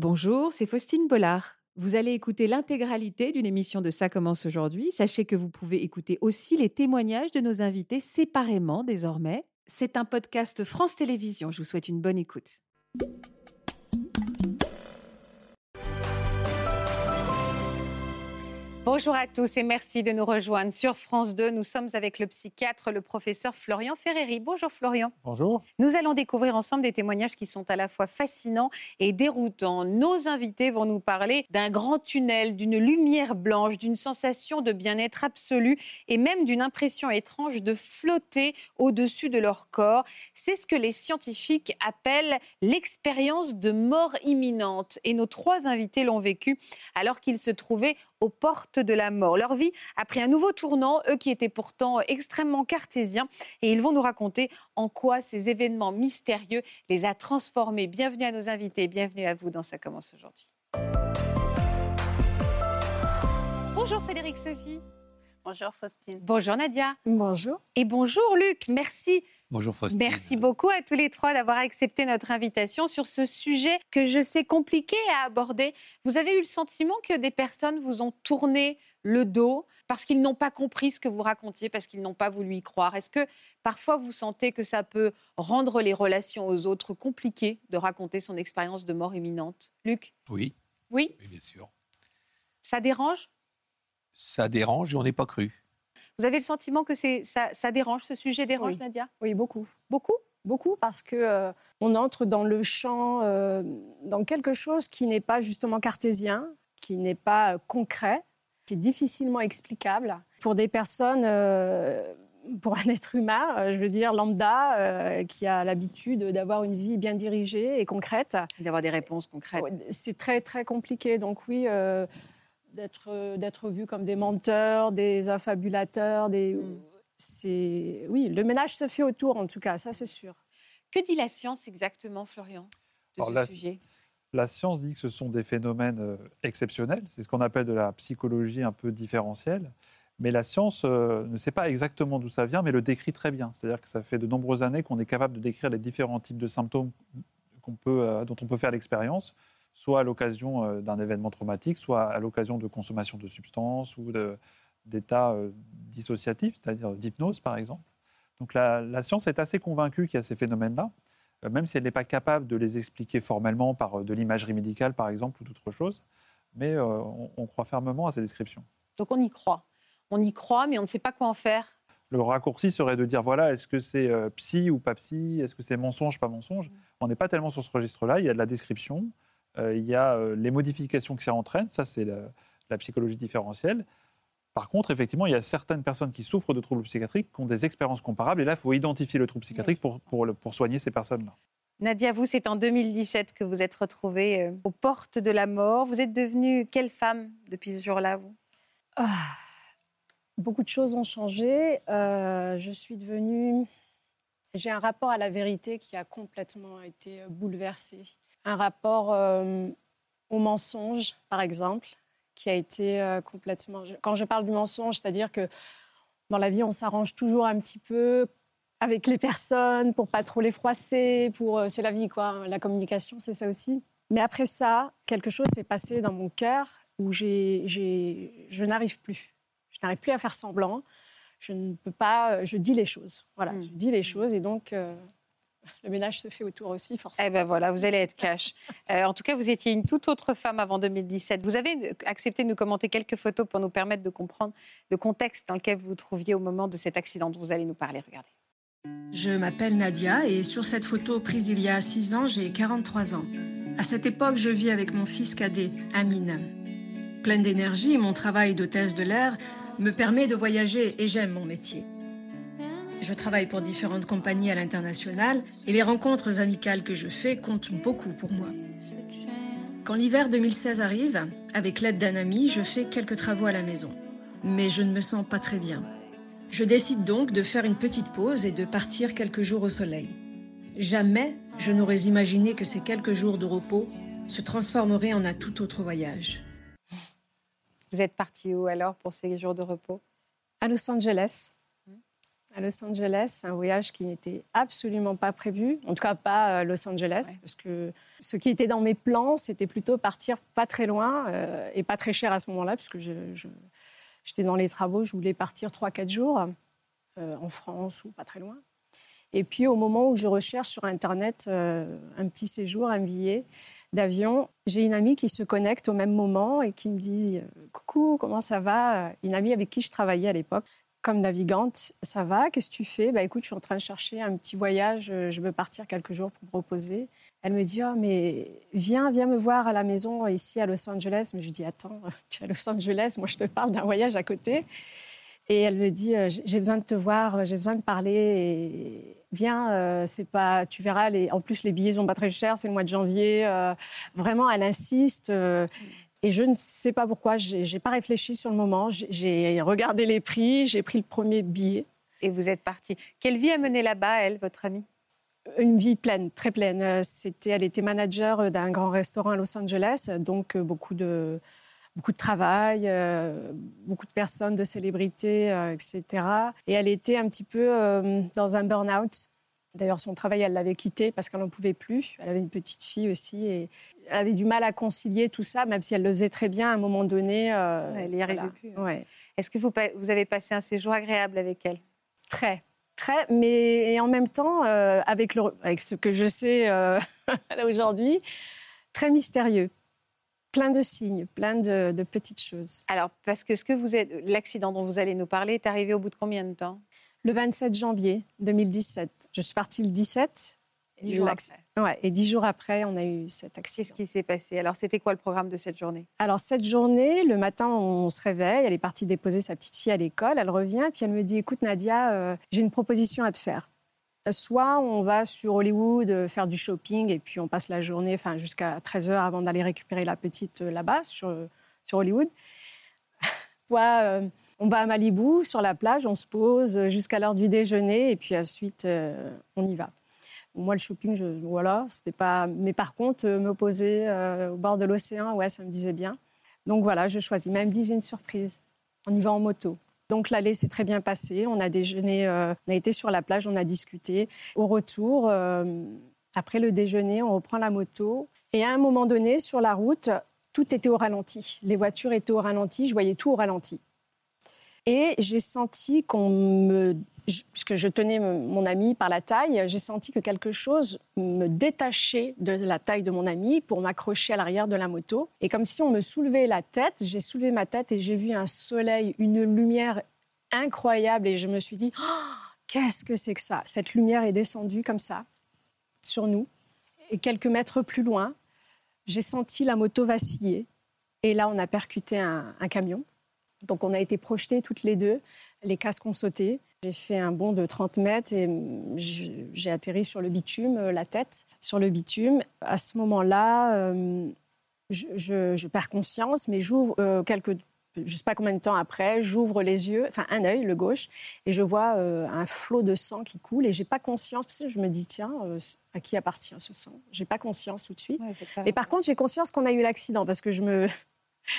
Bonjour, c'est Faustine Bollard. Vous allez écouter l'intégralité d'une émission de Ça commence aujourd'hui. Sachez que vous pouvez écouter aussi les témoignages de nos invités séparément désormais. C'est un podcast France Télévisions. Je vous souhaite une bonne écoute. Bonjour à tous et merci de nous rejoindre sur France 2. Nous sommes avec le psychiatre, le professeur Florian Ferreri. Bonjour Florian. Bonjour. Nous allons découvrir ensemble des témoignages qui sont à la fois fascinants et déroutants. Nos invités vont nous parler d'un grand tunnel, d'une lumière blanche, d'une sensation de bien-être absolu et même d'une impression étrange de flotter au-dessus de leur corps. C'est ce que les scientifiques appellent l'expérience de mort imminente. Et nos trois invités l'ont vécu alors qu'ils se trouvaient aux portes de la mort. Leur vie a pris un nouveau tournant, eux qui étaient pourtant extrêmement cartésiens, et ils vont nous raconter en quoi ces événements mystérieux les a transformés. Bienvenue à nos invités, bienvenue à vous dans Ça commence aujourd'hui. Bonjour Frédéric Sophie. Bonjour Faustine. Bonjour Nadia. Bonjour. Et bonjour Luc. Merci Bonjour Faustine. Merci beaucoup à tous les trois d'avoir accepté notre invitation sur ce sujet que je sais compliqué à aborder. Vous avez eu le sentiment que des personnes vous ont tourné le dos parce qu'ils n'ont pas compris ce que vous racontiez, parce qu'ils n'ont pas voulu y croire? Est-ce que parfois vous sentez que ça peut rendre les relations aux autres compliquées de raconter son expérience de mort imminente? Luc? Oui. Oui? Oui, bien sûr. Ça dérange? Ça dérange et on n'est pas cru. Vous avez le sentiment que ça, ça dérange, ce sujet dérange, Oui. Nadia? Oui, beaucoup. Beaucoup? Beaucoup parce que euh, on entre dans le champ, euh, dans quelque chose qui n'est pas justement cartésien, qui n'est pas euh, concret, qui est difficilement explicable pour des personnes, euh, pour un être humain, euh, je veux dire lambda, euh, qui a l'habitude d'avoir une vie bien dirigée et concrète. D'avoir des réponses concrètes. C'est très très compliqué. Donc oui, euh, d'être euh, d'être vu comme des menteurs, des affabulateurs, des Mm. c'est oui, le ménage se fait autour en tout cas, ça c'est sûr. Que dit la science exactement, Florian, de Alors ce là, sujet? La science dit que ce sont des phénomènes euh, exceptionnels. C'est ce qu'on appelle de la psychologie un peu différentielle. Mais la science euh, ne sait pas exactement d'où ça vient, mais le décrit très bien. C'est-à-dire que ça fait de nombreuses années qu'on est capable de décrire les différents types de symptômes qu'on peut, euh, dont on peut faire l'expérience, soit à l'occasion euh, d'un événement traumatique, soit à l'occasion de consommation de substances ou d'états euh, dissociatifs, c'est-à-dire d'hypnose par exemple. Donc la, la science est assez convaincue qu'il y a ces phénomènes-là, euh, même si elle n'est pas capable de les expliquer formellement par de l'imagerie médicale par exemple ou d'autres choses. Mais on, on croit fermement à ces descriptions. Donc on y croit. On y croit, mais on ne sait pas quoi en faire. Le raccourci serait de dire voilà, est-ce que c'est euh, psy ou pas psy? Est-ce que c'est mensonge, pas mensonge? On n'est pas tellement sur ce registre-là. Il y a de la description, il y a euh, les modifications que ça entraîne. Ça, c'est la, la psychologie différentielle. Par contre, effectivement, il y a certaines personnes qui souffrent de troubles psychiatriques qui ont des expériences comparables. Et là, il faut identifier le trouble psychiatrique pour, pour, le- pour soigner ces personnes-là. Nadia, vous, c'est en 2017 que vous êtes retrouvée euh, aux portes de la mort. Vous êtes devenue quelle femme depuis ce jour-là, vous? Ah, beaucoup de choses ont changé. Euh, je suis devenue. J'ai un rapport à la vérité qui a complètement été bouleversé. Un rapport euh, au mensonge, par exemple, qui a été euh, complètement. Quand je parle du mensonge, c'est-à-dire que dans la vie, on s'arrange toujours un petit peu avec les personnes pour pas trop les froisser. Pour euh, c'est la vie, quoi. La communication, c'est ça aussi. Mais après ça, quelque chose s'est passé dans mon cœur où j'ai, j'ai, je n'arrive plus. Je n'arrive plus à faire semblant. Je ne peux pas. Je dis les choses. Voilà, Mm. je dis les choses et donc euh, le ménage se fait autour aussi, forcément. Eh ben voilà, vous allez être cash. Euh, en tout cas, vous étiez une toute autre femme avant 2017. Vous avez accepté de nous commenter quelques photos pour nous permettre de comprendre le contexte dans lequel vous vous trouviez au moment de cet accident dont vous allez nous parler. Regardez. Je m'appelle Nadia et sur cette photo prise il y a 6 ans, j'ai 43 ans. À cette époque, je vis avec mon fils cadet, Amine. Pleine d'énergie, mon travail d'hôtesse de l'air me permet de voyager et j'aime mon métier. Je travaille pour différentes compagnies à l'international et les rencontres amicales que je fais comptent beaucoup pour moi. Quand l'hiver 2016 arrive, avec l'aide d'un ami, je fais quelques travaux à la maison. Mais je ne me sens pas très bien. Je décide donc de faire une petite pause et de partir quelques jours au soleil. Jamais je n'aurais imaginé que ces quelques jours de repos se transformeraient en un tout autre voyage. Vous êtes partie où alors pour ces jours de repos? À Los Angeles. À Los Angeles, un voyage qui n'était absolument pas prévu, en tout cas pas Los Angeles, parce que ce qui était dans mes plans, c'était plutôt partir pas très loin et pas très cher à ce moment-là, puisque je, j'étais dans les travaux, je voulais partir 3-4 jours en France ou pas très loin. Et puis au moment où je recherche sur Internet un petit séjour, un billet, d'avion, j'ai une amie qui se connecte au même moment et qui me dit euh, Coucou, comment ça va? Une amie avec qui je travaillais à l'époque. Comme navigante, ça va Qu'est-ce que tu fais? Bah écoute, je suis en train de chercher un petit voyage. Euh, je veux partir quelques jours pour me reposer. Elle me dit oh, mais viens, viens me voir à la maison ici à Los Angeles. Mais je dis attends, tu es à Los Angeles, moi je te parle d'un voyage à côté. Et elle me dit euh, j'ai besoin de te voir, j'ai besoin de parler. Et viens, euh, c'est pas, tu verras, les, en plus les billets sont pas très chers, c'est le mois de janvier. Euh, vraiment, elle insiste. Euh, et je ne sais pas pourquoi, j'ai pas réfléchi sur le moment. J'ai regardé les prix, j'ai pris le premier billet. Et vous êtes partie. Quelle vie a mené là-bas, elle, votre amie? Une vie pleine, très pleine. C'était, elle était manager d'un grand restaurant à Los Angeles, donc beaucoup de beaucoup de travail, beaucoup de personnes, de célébrités, etc. Et elle était un petit peu dans un burn-out. D'ailleurs, son travail, elle l'avait quitté parce qu'elle n'en pouvait plus. Elle avait une petite fille aussi et elle avait du mal à concilier tout ça, même si elle le faisait très bien à un moment donné. elle n'y arrivait plus. Hein. Ouais. Est-ce que vous, vous, avez passé un séjour agréable avec elle? Très, très, mais en même temps, avec, le, avec ce que je sais aujourd'hui, très mystérieux plein de signes, plein de, petites choses. Alors, parce que ce que vous êtes, l'accident dont vous allez nous parler est arrivé au bout de combien de temps? Le 27 janvier 2017. Je suis partie le 17. Dix jours après. Ouais, et dix jours après, on a eu cet accident. Qu'est-ce qui s'est passé? Alors, c'était quoi le programme de cette journée? Alors, cette journée, le matin, on se réveille. Elle est partie déposer sa petite fille à l'école. Elle revient, puis elle me dit Écoute, Nadia, euh, j'ai une proposition à te faire. Soit on va sur Hollywood euh, faire du shopping et puis on passe la journée, enfin jusqu'à 13h avant d'aller récupérer la petite euh, là-bas sur, sur Hollywood. Soit euh, on va à Malibu sur la plage, on se pose jusqu'à l'heure du déjeuner et puis ensuite on y va. Moi, le shopping, je, voilà, c'était pas. Mais par contre, me poser au bord de l'océan, ouais, ça me disait bien. Donc voilà, je choisis. Même dit, j'ai une surprise. On y va en moto. Donc l'aller s'est très bien passé. On a déjeuné, euh, on a été sur la plage, on a discuté. Au retour, euh, après le déjeuner, on reprend la moto. Et à un moment donné, sur la route, tout était au ralenti. Les voitures étaient au ralenti, je voyais tout au ralenti. Et j'ai senti qu'on me puisque je tenais mon ami par la taille, j'ai senti que quelque chose me détachait de la taille de mon ami pour m'accrocher à l'arrière de la moto. Et comme si on me soulevait la tête, j'ai soulevé ma tête et j'ai vu un soleil, une lumière incroyable. Et je me suis dit, oh, qu'est-ce que c'est que ça? Cette lumière est descendue comme ça, sur nous. Et quelques mètres plus loin, j'ai senti la moto vaciller. Et là, on a percuté un, un camion. Donc on a été projetés toutes les deux, les casques ont sauté. J'ai fait un bond de 30 mètres et j'ai atterri sur le bitume, euh, la tête sur le bitume. À ce moment-là, euh, je, perds conscience, mais j'ouvre euh, quelques je ne sais pas combien de temps après, j'ouvre les yeux, enfin un œil, le gauche, et je vois un flot de sang qui coule. Et j'ai pas conscience. je me dis tiens, à qui appartient ce sang? J'ai pas conscience tout de suite. et par contre, j'ai conscience qu'on a eu l'accident parce que je me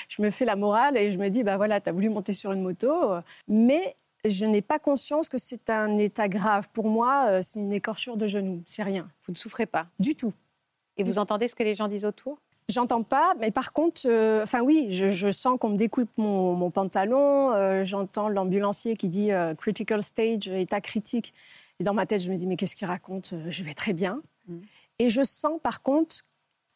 je me fais la morale et je me dis, bah voilà, tu as voulu monter sur une moto, mais je n'ai pas conscience que c'est un état grave. Pour moi, euh, c'est une écorchure de genou, c'est rien. Vous ne souffrez pas Du tout. Et vous entendez ce que les gens disent autour? J'entends pas, mais par contre, euh, enfin oui, je, sens qu'on me découpe mon, pantalon, euh, j'entends l'ambulancier qui dit critical stage, état critique. Et dans ma tête, je me dis, mais qu'est-ce qu'il raconte? Je vais très bien. Mm. Et je sens par contre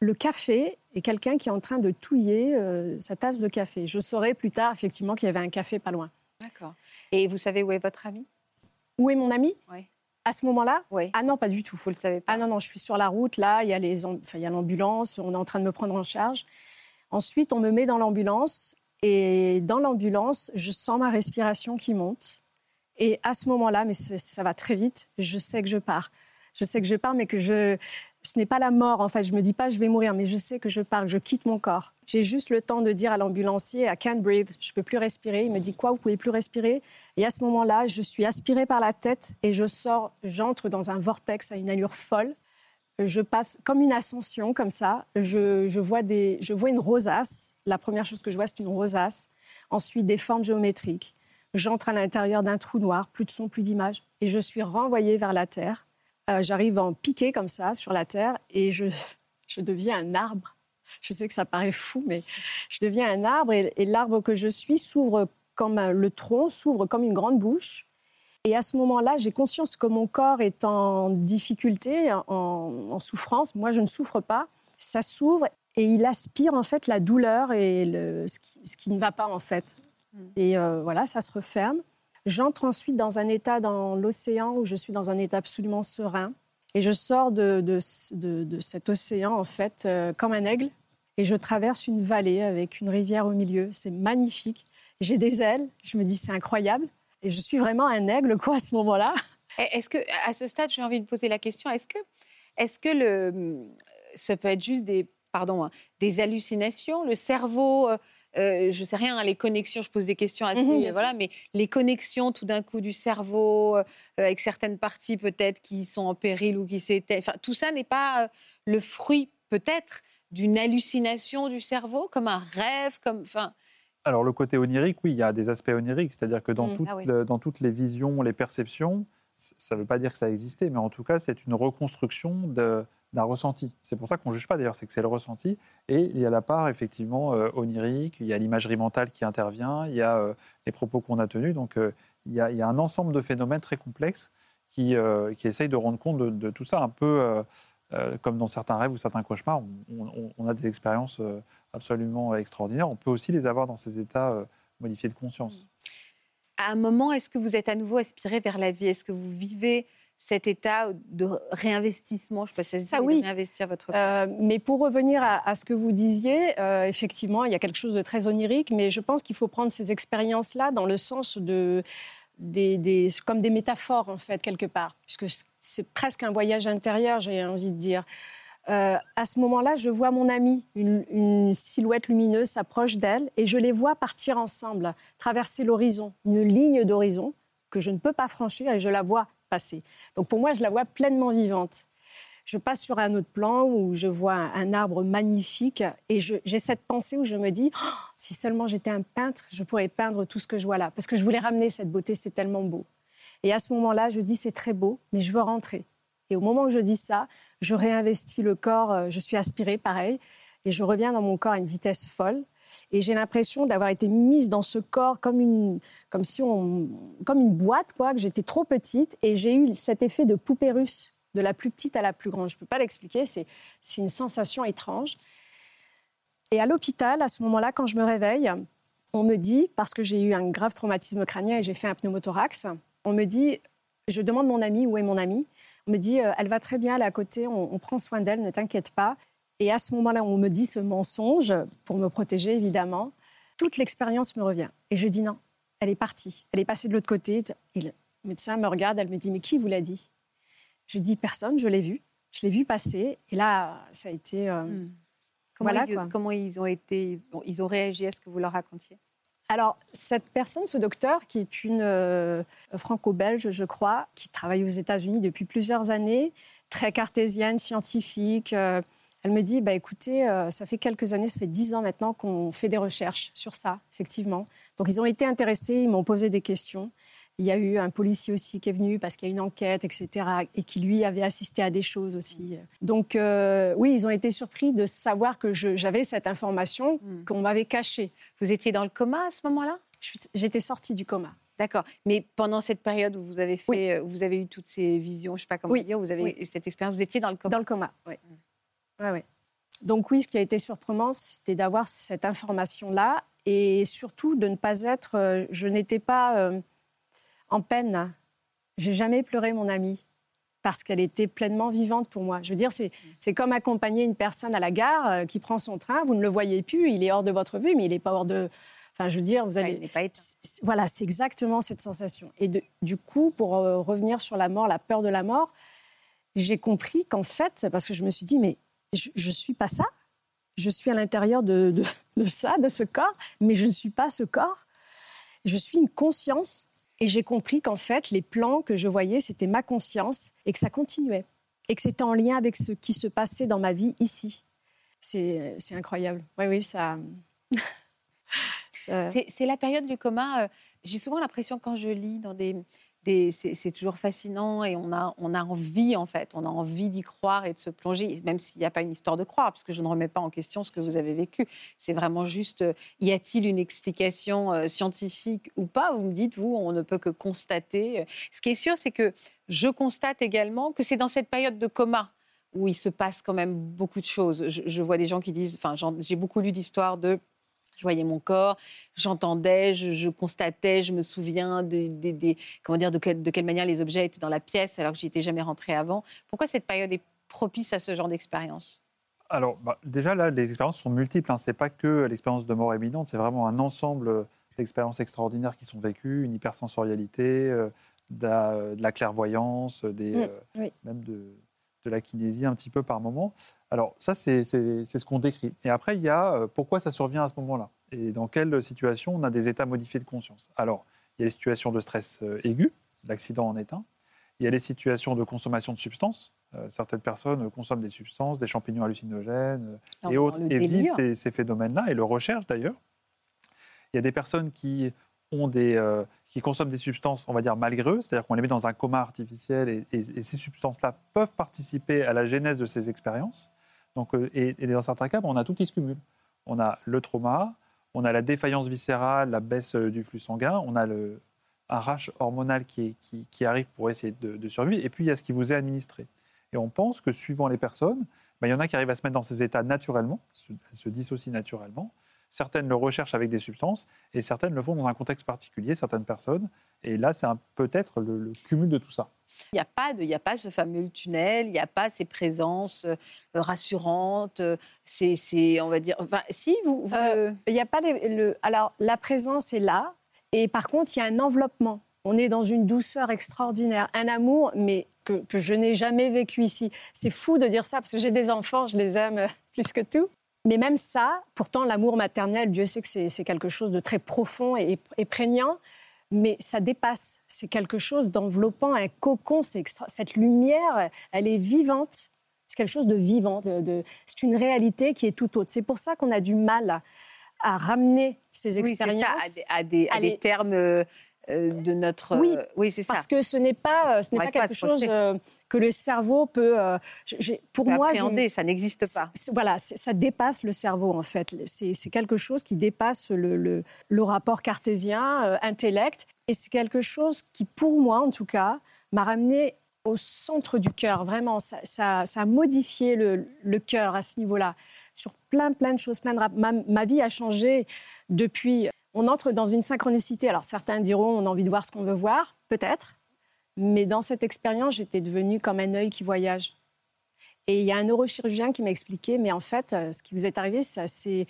le café et quelqu'un qui est en train de touiller sa tasse de café. Je saurai plus tard, effectivement, qu'il y avait un café pas loin. D'accord. Et vous savez où est votre ami? Où est mon ami? Oui. À ce moment-là? Oui. Ah non, pas du tout. Vous le savez pas? Ah non, non, je suis sur la route, là, il y a l'ambulance, on est en train de me prendre en charge. Ensuite, on me met dans l'ambulance et dans l'ambulance, je sens ma respiration qui monte. Et à ce moment-là, mais ça va très vite, je sais que je pars. Je sais que je pars, mais que je, ce n'est pas la mort. En fait, je me dis pas je vais mourir, mais je sais que je pars, je quitte mon corps. J'ai juste le temps de dire à l'ambulancier I can't breathe, je peux plus respirer. Il me dit quoi Vous pouvez plus respirer? Et à ce moment-là, je suis aspirée par la tête et je sors, j'entre dans un vortex à une allure folle. Je passe comme une ascension, comme ça. Je, vois des, je vois une rosace. La première chose que je vois, c'est une rosace. Ensuite, des formes géométriques J'entre à l'intérieur d'un trou noir, plus de son, plus d'image, et je suis renvoyée vers la Terre. Euh, j'arrive en piqué comme ça sur la Terre et je, je deviens un arbre. Je sais que ça paraît fou, mais je deviens un arbre et, l'arbre que je suis s'ouvre comme le tronc, s'ouvre comme une grande bouche. Et à ce moment-là, j'ai conscience que mon corps est en difficulté, en, en souffrance. Moi, je ne souffre pas. Ça s'ouvre et il aspire en fait la douleur et le, ce, qui, ne va pas en fait. Mm. Et euh, voilà, ça se referme. J'entre ensuite dans un état dans l'océan où je suis dans un état absolument serein. Et je sors de, de, de, cet océan en fait euh, comme un aigle. Et je traverse une vallée avec une rivière au milieu. C'est magnifique. J'ai des ailes. Je me dis c'est incroyable. Et je suis vraiment un aigle quoi à ce moment-là. Est-ce que à ce stade, j'ai envie de poser la question est-ce que est-ce que le ça peut être juste des pardon, hein, des hallucinations? Le cerveau, euh, euh, je sais rien, hein, les connexions, je pose des questions assez, mhm, voilà, mais les connexions tout d'un coup du cerveau euh, avec certaines parties peut-être qui sont en péril ou qui s'étaient, enfin, tout ça n'est pas le fruit peut-être d'une hallucination du cerveau, comme un rêve, comme, enfin. Alors le côté onirique, oui, il y a des aspects oniriques, c'est-à-dire que dans, mmh, ah dans toutes les visions, les perceptions, ça ne veut pas dire que ça existait, mais en tout cas, c'est une reconstruction d'un ressenti. C'est pour ça qu'on ne juge pas d'ailleurs, c'est que c'est le ressenti. Et il y a la part effectivement euh, onirique, il y a l'imagerie mentale qui intervient, il y a euh, les propos qu'on a tenus. Donc euh, il, y a, il, y a, un ensemble de phénomènes très complexes qui, qui essayent de rendre compte de, tout ça, un peu comme dans certains rêves ou certains cauchemars. On, a des expériences absolument extraordinaires. On peut aussi les avoir dans ces états modifiés de conscience. À un moment, est-ce que vous êtes à nouveau aspiré vers la vie? Est-ce que vous vivez cet état de réinvestissement? Je ne sais pas si ça, oui. réinvestir votre euh, mais pour revenir à, ce que vous disiez, euh, effectivement, il y a quelque chose de très onirique, mais je pense qu'il faut prendre ces expériences-là dans le sens de des, comme des métaphores, en fait, quelque part, puisque c'est presque un voyage intérieur, j'ai envie de dire. Euh, à ce moment-là, je vois mon amie, une, silhouette lumineuse s'approche d'elle et je les vois partir ensemble, traverser l'horizon, une ligne d'horizon que je ne peux pas franchir et je la vois donc pour moi, je la vois pleinement vivante. Je passe sur un autre plan où je vois un, arbre magnifique et j'ai cette pensée où je me dis oh, si seulement j'étais un peintre, je pourrais peindre tout ce que je vois là parce que je voulais ramener cette beauté, c'était tellement beau. Et à ce moment-là, je dis c'est très beau, mais je veux rentrer. Et au moment où je dis ça, je réinvestis le corps, euh, je suis aspirée pareil, et je reviens dans mon corps à une vitesse folle. Et j'ai l'impression d'avoir été mise dans ce corps comme une, comme si on, comme une boîte, quoi, que j'étais trop petite. Et j'ai eu cet effet de poupée russe, de la plus petite à la plus grande. Je ne peux pas l'expliquer, c'est, une sensation étrange. Et à l'hôpital, à ce moment-là, quand je me réveille, on me dit, parce que j'ai eu un grave traumatisme crânien et j'ai fait un pneumothorax, on me dit, je demande mon amie, où est mon amie On me dit, euh, elle va très bien, elle est à côté, on prend soin d'elle, ne t'inquiète pas. Et à ce moment-là, on me dit ce mensonge, pour me protéger évidemment, toute l'expérience me revient. Et je dis non, elle est partie, elle est passée de l'autre côté. Et le médecin me regarde, elle me dit, mais qui vous l'a dit? Je dis, personne, je l'ai vu. Je l'ai vu passer. Et là, ça a été... Euh, hmm. Comment, voilà, ils, comment ils ont été, ils ont réagi à ce que vous leur racontiez? Alors, cette personne, ce docteur, qui est une euh, franco-belge, je crois, qui travaille aux États-Unis depuis plusieurs années, très cartésienne, scientifique, euh, elle me dit, bah, écoutez, euh, ça fait quelques années, ça fait dix ans maintenant qu'on fait des recherches sur ça, effectivement. Donc ils ont été intéressés, ils m'ont posé des questions. Il y a eu un policier aussi qui est venu parce qu'il y a une enquête, etc., et qui lui avait assisté à des choses aussi. Donc euh, oui, ils ont été surpris de savoir que j'avais cette information hmm. qu'on m'avait cachée. Vous étiez dans le coma à ce moment-là? J'étais sortie du coma. D'accord. Mais pendant cette période où vous avez fait, euh, vous avez eu toutes ces visions, je ne sais pas comment dire, vous avez eu cette expérience, vous étiez dans le coma? Dans le coma, oui. Hmm. Donc oui, ce qui a été surprenant, c'était d'avoir cette information-là et surtout de ne pas être... Euh, je n'étais pas euh, en peine. J'ai jamais pleuré mon amie parce qu'elle était pleinement vivante pour moi. Je veux dire, c'est comme accompagner une personne à la gare euh, qui prend son train, vous ne le voyez plus, il est hors de votre vue, mais il n'est pas hors de... Enfin, je veux dire, vous allez... Pas voilà, c'est exactement cette sensation. Et du coup, pour revenir sur la mort, la peur de la mort, j'ai compris qu'en fait, parce que je me suis dit, mais je ne suis pas ça. Je suis à l'intérieur de, de, ça, de ce corps, mais je ne suis pas ce corps. Je suis une conscience et j'ai compris qu'en fait, les plans que je voyais, c'était ma conscience et que ça continuait. Et que c'était en lien avec ce qui se passait dans ma vie ici. C'est incroyable. Oui, oui, ça. C'est la période du coma. Euh, J'ai souvent l'impression quand je lis dans des, c'est toujours fascinant et on a, on a envie, en fait, on a envie d'y croire et de se plonger, même s'il n'y a pas une histoire de croire, parce que je ne remets pas en question ce que vous avez vécu. C'est vraiment juste, euh, y a-t-il une explication euh, scientifique ou pas? Vous me dites, vous, on ne peut que constater. Ce qui est sûr, c'est que je constate également que c'est dans cette période de coma où il se passe quand même beaucoup de choses. Je, je vois des gens qui disent, enfin, j'ai beaucoup lu d'histoires de je voyais mon corps, j'entendais, je, constatais, je me souviens de, comment dire, de, quelle manière les objets étaient dans la pièce alors que j'y étais jamais rentré avant. Pourquoi cette période est propice à ce genre d'expérience? Alors, bah, déjà, là, les expériences sont multiples. Hein. Ce n'est pas que l'expérience de mort éminente, c'est vraiment un ensemble d'expériences extraordinaires qui sont vécues, une hypersensorialité, euh, de, la, clairvoyance, des, mmh, euh, même de, de la kinésie un petit peu par moment. Alors ça, c'est ce qu'on décrit. Et après, il y a euh, pourquoi ça survient à ce moment-là et dans quelle situation on a des états modifiés de conscience. Alors, il y a les situations de stress euh, aigu, l'accident en est un. Il y a les situations de consommation de substances. Euh, certaines personnes consomment des substances, des champignons hallucinogènes et autres, et vivent ces, ces phénomènes-là et le recherchent d'ailleurs. Il y a des personnes qui ont des, qui consomment des substances, on va dire, malgré eux, c'est-à-dire qu'on les met dans un coma artificiel et, ces substances-là peuvent participer à la genèse de ces expériences. Donc, euh, et, dans certains cas, on a tout qui se cumule. On a le trauma, on a la défaillance viscérale, la baisse euh, du flux sanguin, on a le, un rash hormonal qui, arrive pour essayer de, survivre, et puis il y a ce qui vous est administré. Et on pense que suivant les personnes, ben, il y en a qui arrivent à se mettre dans ces états naturellement, elles se dissocient naturellement, Certaines le recherchent avec des substances et certaines le font dans un contexte particulier, certaines personnes. Et là, c'est peut-être le, cumul de tout ça. Il n'y a, pas a pas ce fameux tunnel, il n'y a pas ces présences euh, rassurantes. Euh, c'est, on va dire. Enfin, si, vous. Euh, il n'y a pas le, alors, la présence est là. Et par contre, il y a un enveloppement. On est dans une douceur extraordinaire, un amour, mais que, que je n'ai jamais vécu ici. C'est fou de dire ça parce que j'ai des enfants, je les aime plus que tout. Mais même ça, pourtant, l'amour maternel, Dieu sait que c'est quelque chose de très profond et, prégnant, mais ça dépasse. C'est quelque chose d'enveloppant, un cocon. Cette lumière, elle est vivante. C'est quelque chose de vivant. De, c'est une réalité qui est tout autre. C'est pour ça qu'on a du mal à, ramener ces expériences à, des, à des termes euh, de notre. Oui, oui c'est ça. Parce que ce n'est pas, ce n'est pas quelque chose que le cerveau peut. Euh, pour moi, ça n'existe pas. Voilà, ça dépasse le cerveau en fait. C'est quelque chose qui dépasse le, le, rapport cartésien, euh, intellect, et c'est quelque chose qui, pour moi en tout cas, m'a ramené au centre du cœur. Vraiment, ça, ça, a modifié le, le cœur à ce niveau-là sur plein plein de choses, plein de ma, ma vie a changé depuis. On entre dans une synchronicité. Alors certains diront on a envie de voir ce qu'on veut voir, peut-être. Mais dans cette expérience, j'étais devenue comme un œil qui voyage. Et il y a un neurochirurgien qui m'a expliqué, mais en fait, euh, ce qui vous est arrivé, c'est assez,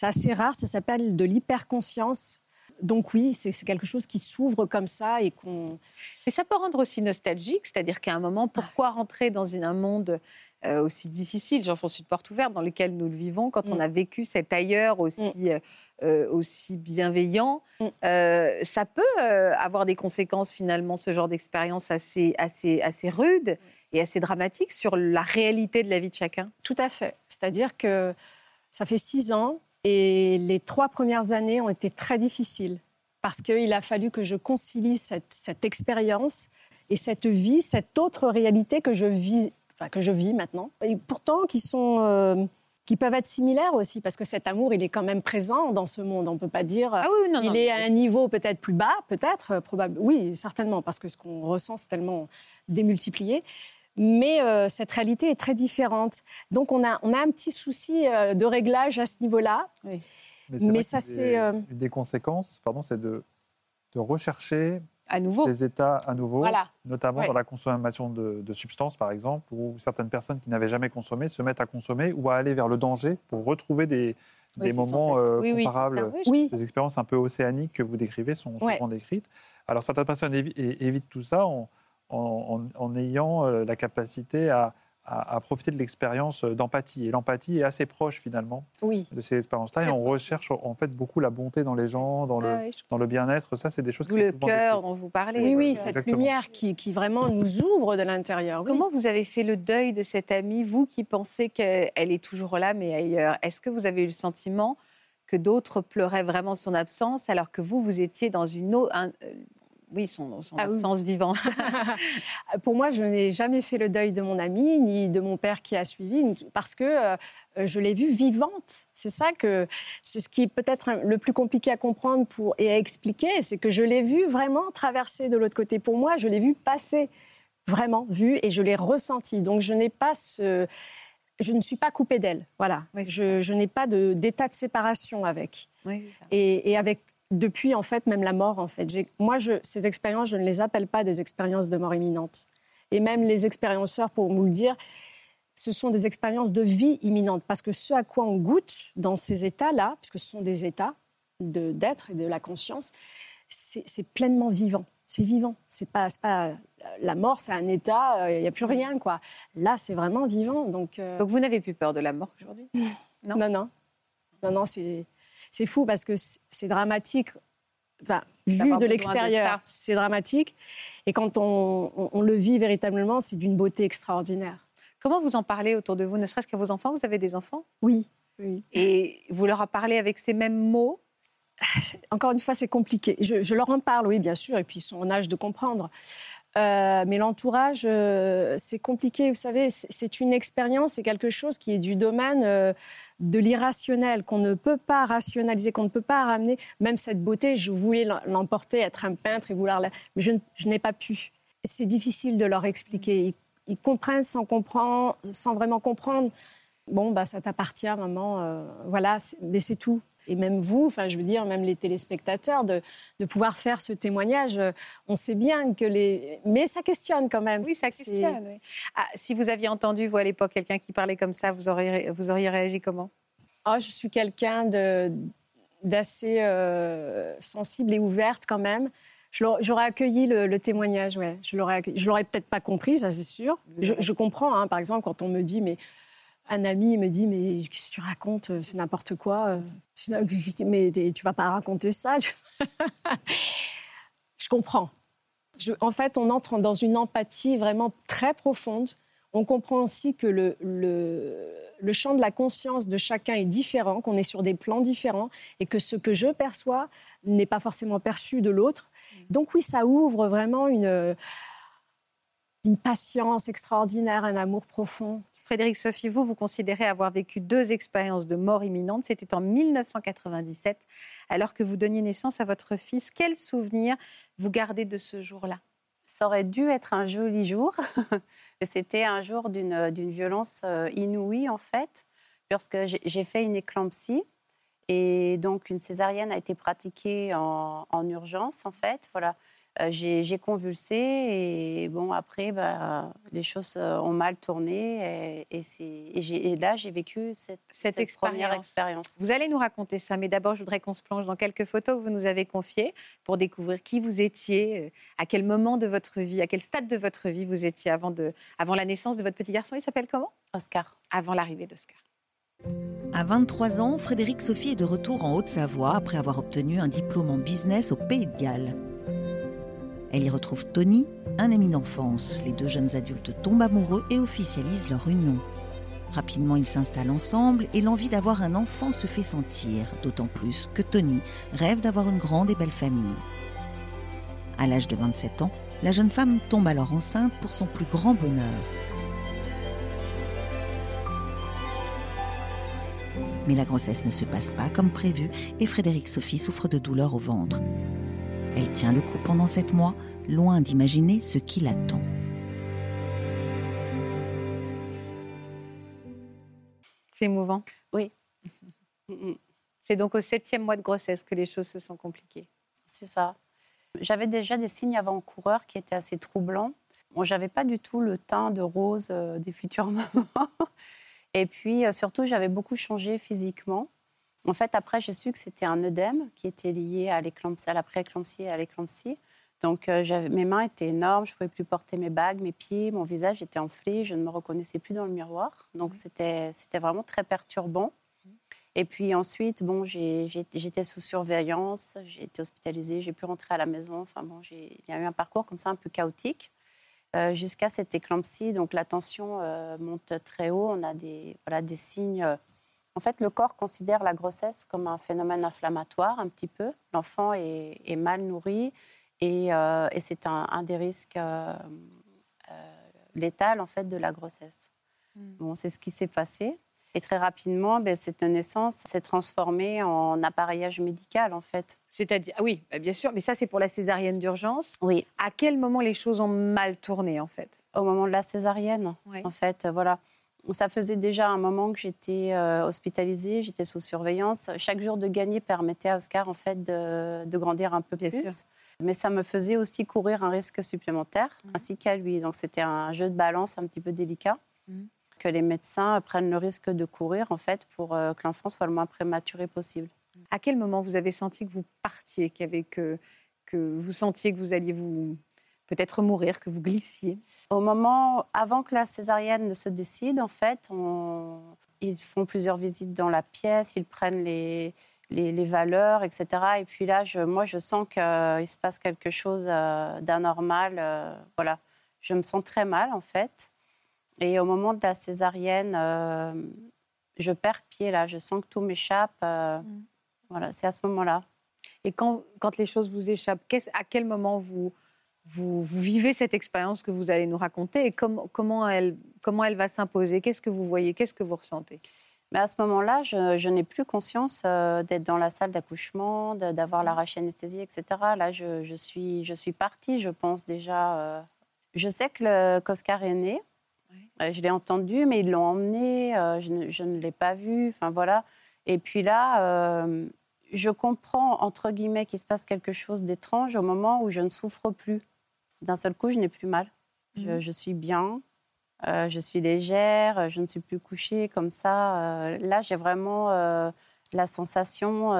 assez, rare, ça s'appelle de l'hyperconscience. Donc oui, c'est quelque chose qui s'ouvre comme ça et qu'on... Mais ça peut rendre aussi nostalgique, c'est-à-dire qu'à un moment, pourquoi rentrer dans un monde euh, aussi difficile, j'enfonce une porte ouverte, dans lequel nous le vivons, quand on mm. a vécu cet ailleurs aussi... Mm. Euh, euh, aussi bienveillant, mm. euh, ça peut avoir des conséquences finalement, ce genre d'expérience assez, assez, assez rude et assez dramatique sur la réalité de la vie de chacun. Tout à fait. C'est-à-dire que ça fait six ans et les trois premières années ont été très difficiles parce qu'il a fallu que je concilie cette, cette expérience et cette vie, cette autre réalité que je vis, enfin, que je vis maintenant, et pourtant qui sont qui peuvent être similaires aussi, parce que cet amour, il est quand même présent dans ce monde. On ne peut pas dire ah oui, non, il est à un niveau peut-être plus bas, peut-être, euh, probable. Oui, certainement, parce que ce qu'on ressent, c'est tellement démultiplié. Mais euh, cette réalité est très différente. Donc on a, on a un petit souci euh, de réglage à ce niveau-là. Oui. Mais, ça, c'est... Une des conséquences, pardon, c'est de, de rechercher à nouveau. Ces états à nouveau, notamment dans la consommation de, substances, par exemple, où certaines personnes qui n'avaient jamais consommé se mettent à consommer ou à aller vers le danger pour retrouver des, des moments euh, comparables. Ces expériences un peu océaniques que vous décrivez sont souvent décrites. Alors certaines personnes évitent tout ça en, en, en ayant euh, la capacité à, à, profiter de l'expérience d'empathie. Et l'empathie est assez proche finalement de ces expériences-là. Et on recherche en fait beaucoup la bonté dans les gens, dans le, ah dans le bien-être. Ça, c'est des choses qui le cœur dont vous parlez. Oui, oui, cette lumière qui, qui, vraiment nous ouvre de l'intérieur. Comment vous avez fait le deuil de cette amie, vous qui pensez qu'elle est toujours là, mais ailleurs? Est-ce que vous avez eu le sentiment que d'autres pleuraient vraiment son absence, alors que vous, vous étiez dans une autre, oui, son, son ah absence vivante. Pour moi, je n'ai jamais fait le deuil de mon ami ni de mon père qui a suivi, parce que euh, je l'ai vue vivante. C'est ça que c'est ce qui est peut-être le plus compliqué à comprendre pour, et à expliquer, c'est que je l'ai vue vraiment traverser de l'autre côté. Pour moi, je l'ai vue passer, vraiment vue, et je l'ai ressentie. Donc, je n'ai pas ce je ne suis pas coupée d'elle. Voilà. je, n'ai pas d'état de, séparation avec. et, et, avec depuis en fait même la mort en fait. Moi, je, ces expériences, je ne les appelle pas des expériences de mort imminente. Et même les expérienceurs, pour vous le dire, ce sont des expériences de vie imminente parce que ce à quoi on goûte dans ces états-là, puisque ce sont des états d'être et de la conscience, c'est pleinement vivant. C'est vivant. C'est pas, pas la mort, c'est un état. Il n'y a plus rien quoi. Là, c'est vraiment vivant. Donc, euh donc vous n'avez plus peur de la mort aujourd'hui? Non, non, non, non, non c'est c'est fou parce que c'est dramatique. Enfin, vu de l'extérieur, c'est dramatique. Et quand on, le vit véritablement, c'est d'une beauté extraordinaire. Comment vous en parlez autour de vous, ne serait-ce qu'à vos enfants? Vous avez des enfants? Oui. Et vous leur en parlez avec ces mêmes mots? Encore une fois, c'est compliqué. Je, leur en parle, oui, bien sûr, et puis ils sont en âge de comprendre. Euh, mais l'entourage, euh, c'est compliqué. Vous savez, c'est une expérience, c'est quelque chose qui est du domaine euh, de l'irrationnel, qu'on ne peut pas rationaliser, qu'on ne peut pas ramener. Même cette beauté, je voulais l'emporter, être un peintre et vouloir la... Mais je, n'ai pas pu. C'est difficile de leur expliquer. Ils, comprennent sans comprendre, sans vraiment comprendre. Bon, bah, ça t'appartient, maman. voilà, mais c'est tout et même vous, enfin, je veux dire, même les téléspectateurs, de, de pouvoir faire ce témoignage. On sait bien que les. Mais ça questionne quand même. Oui, ça questionne. Ah, si vous aviez entendu, vous, à l'époque, quelqu'un qui parlait comme ça, vous auriez, vous auriez réagi comment? Oh, Je suis quelqu'un d'assez euh, sensible et ouverte quand même. J'aurais accueilli le, témoignage, ouais. Je l'aurais, je l'aurais peut-être pas compris, ça c'est sûr. Je, je comprends, hein, par exemple, quand on me dit, mais un ami me dit mais qu'est-ce que tu racontes C'est n'importe quoi. Mais tu vas pas raconter ça. je comprends. en fait, on entre dans une empathie vraiment très profonde. On comprend aussi que le, le, champ de la conscience de chacun est différent, qu'on est sur des plans différents et que ce que je perçois n'est pas forcément perçu de l'autre. Donc oui, ça ouvre vraiment une, une patience extraordinaire, un amour profond. Frédéric Sophie, vous, vous considérez avoir vécu deux expériences de mort imminente. C'était en 1997, alors que vous donniez naissance à votre fils. Quel souvenir vous gardez de ce jour-là? Ça aurait dû être un joli jour. C'était un jour d'une violence euh, inouïe, en fait, puisque j'ai fait une éclampsie. Et donc, une césarienne a été pratiquée en, en urgence, en fait. Voilà. Euh, j'ai convulsé et bon après bah, les choses euh, ont mal tourné et, et, là j'ai vécu cette, cette, première expérience. Vous allez nous raconter ça, mais d'abord je voudrais qu'on se plonge dans quelques photos que vous nous avez confiées pour découvrir qui vous étiez, euh, à quel moment de votre vie, à quel stade de votre vie vous étiez avant, de, avant la naissance de votre petit garçon. Il s'appelle comment? Oscar. Avant l'arrivée d'Oscar. À 23 ans, Frédéric Sophie est de retour en Haute-Savoie après avoir obtenu un diplôme en business au Pays de Galles. Elle y retrouve Tony, un ami d'enfance. Les deux jeunes adultes tombent amoureux et officialisent leur union. Rapidement, ils s'installent ensemble et l'envie d'avoir un enfant se fait sentir, d'autant plus que Tony rêve d'avoir une grande et belle famille. À l'âge de 27 ans, la jeune femme tombe alors enceinte pour son plus grand bonheur. Mais la grossesse ne se passe pas comme prévu et Frédéric Sophie souffre de douleurs au ventre. Elle tient le coup pendant sept mois, loin d'imaginer ce qui l'attend. C'est émouvant. Oui. C'est donc au septième mois de grossesse que les choses se sont compliquées. C'est ça. J'avais déjà des signes avant-coureurs qui étaient assez troublants. Bon, j'avais pas du tout le teint de rose euh, des futures mamans. Et puis, euh, surtout, j'avais beaucoup changé physiquement. En fait, après, j'ai su que c'était un œdème qui était lié à, à la pré-éclampsie et à l'éclampsie. Donc, euh, mes mains étaient énormes, je ne pouvais plus porter mes bagues, mes pieds, mon visage était enflé, je ne me reconnaissais plus dans le miroir. Donc, c'était vraiment très perturbant. Et puis ensuite, bon, j'étais sous surveillance, j'ai été hospitalisée, j'ai pu rentrer à la maison. Enfin bon, il y a eu un parcours comme ça un peu chaotique euh, jusqu'à cette éclampsie. Donc la tension euh, monte très haut, on a des, voilà, des signes En fait, le corps considère la grossesse comme un phénomène inflammatoire un petit peu. L'enfant est, est, mal nourri et, euh, et c'est un, un, des risques euh, euh, létals en fait de la grossesse. Mm. Bon, c'est ce qui s'est passé. Et très rapidement, ben, cette naissance s'est transformée en appareillage médical, en fait. C'est-à-dire, ah oui, bah, bien sûr, mais ça, c'est pour la césarienne d'urgence. Oui. À quel moment les choses ont mal tourné, en fait? Au moment de la césarienne, oui. en fait, voilà. Ça faisait déjà un moment que j'étais euh, hospitalisée, j'étais sous surveillance. Chaque jour de gagner permettait à Oscar, en fait, de, de grandir un peu bien plus. Sûr. Mais ça me faisait aussi courir un risque supplémentaire, mmh. ainsi qu'à lui. Donc, c'était un jeu de balance un petit peu délicat. Mmh que les médecins prennent le risque de courir en fait pour euh, que l'enfant soit le moins prématuré possible. À quel moment vous avez senti que vous partiez, que, que vous sentiez que vous alliez vous peut-être mourir, que vous glissiez Au moment avant que la césarienne ne se décide, en fait, on... ils font plusieurs visites dans la pièce, ils prennent les, les, les valeurs, etc. Et puis là, je, moi, je sens qu'il se passe quelque chose euh, d'anormal. Euh, voilà, je me sens très mal en fait. Et au moment de la césarienne, euh, je perds pied là, je sens que tout m'échappe. Euh, mm. Voilà, c'est à ce moment-là. Et quand, quand, les choses vous échappent, à quel moment vous, vous, vous, vivez cette expérience que vous allez nous raconter et com comment, elle, comment elle va s'imposer? Qu'est-ce que vous voyez? Qu'est-ce que vous ressentez? Mais à ce moment-là, je, je n'ai plus conscience euh, d'être dans la salle d'accouchement, d'avoir l'arraché anesthésie, etc. Là, je, je, suis, je suis partie, je pense déjà. Euh... Je sais que qu'Oscar est né. Euh, je l'ai entendu, mais ils l'ont emmené, je, ne, je, ne, l'ai pas vu, enfin voilà. Et puis là, je comprends, entre guillemets, qu'il se passe quelque chose d'étrange au moment où je ne souffre plus. D'un seul coup, je n'ai plus mal. Mmh. Je, je, suis bien, euh, je suis légère, je ne suis plus couchée comme ça. Euh, là, j'ai vraiment euh, la sensation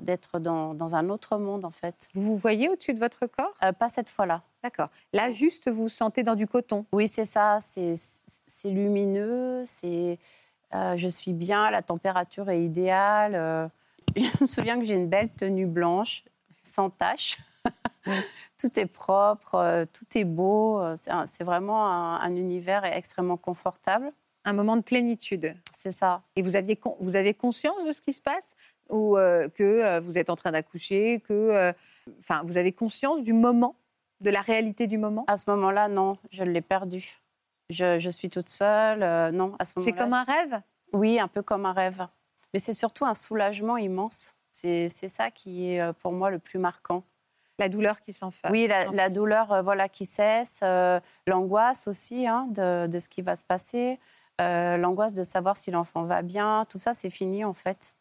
d'être dans, dans, un autre monde, en fait. Vous vous voyez au-dessus de votre corps? Pas cette fois-là. D'accord. Là, juste, vous sentez dans du coton? Oui, c'est ça. C'est lumineux. C'est, euh, je suis bien. La température est idéale. Euh, je me souviens que j'ai une belle tenue blanche, sans tache. tout est propre, euh, tout est beau. C'est vraiment un, un, univers extrêmement confortable. Un moment de plénitude. C'est ça. Et vous, aviez, vous avez conscience de ce qui se passe? Ou euh, que euh, vous êtes en train d'accoucher que, Enfin, vous avez conscience du moment de la réalité du moment? À ce moment-là, non, je l'ai perdu. Je, je, suis toute seule, euh, non, à ce moment-là. C'est comme un rêve? Oui, un peu comme un rêve. Mais c'est surtout un soulagement immense. C'est ça qui est euh, pour moi le plus marquant. La douleur qui s'enfale. Oui, la, la, douleur euh, voilà, qui cesse, euh, l'angoisse aussi hein, de, de, ce qui va se passer, euh, l'angoisse de savoir si l'enfant va bien, tout ça c'est fini en fait.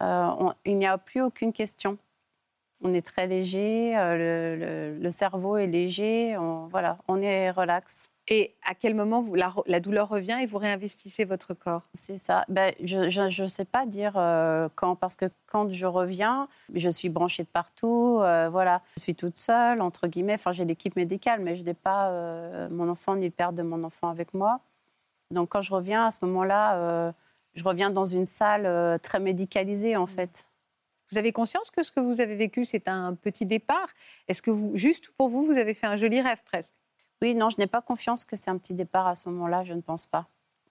On, il n'y a plus aucune question on est très léger, euh, le, le, le, cerveau est léger, on, voilà, on est relax. Et à quel moment vous, la, la, douleur revient et vous réinvestissez votre corps? C'est ça. Ben, je ne sais pas dire euh, quand, parce que quand je reviens, je suis branchée de partout. Euh, voilà, je suis toute seule entre guillemets. Enfin, j'ai l'équipe médicale, mais je n'ai pas euh, mon enfant ni le père de mon enfant avec moi. Donc, quand je reviens à ce moment-là, je reviens dans une salle très médicalisée en fait. Vous avez conscience que ce que vous avez vécu, c'est un petit départ? Est-ce que vous, juste pour vous, vous avez fait un joli rêve presque? Oui, non, je n'ai pas confiance que c'est un petit départ à ce moment-là, je ne pense pas.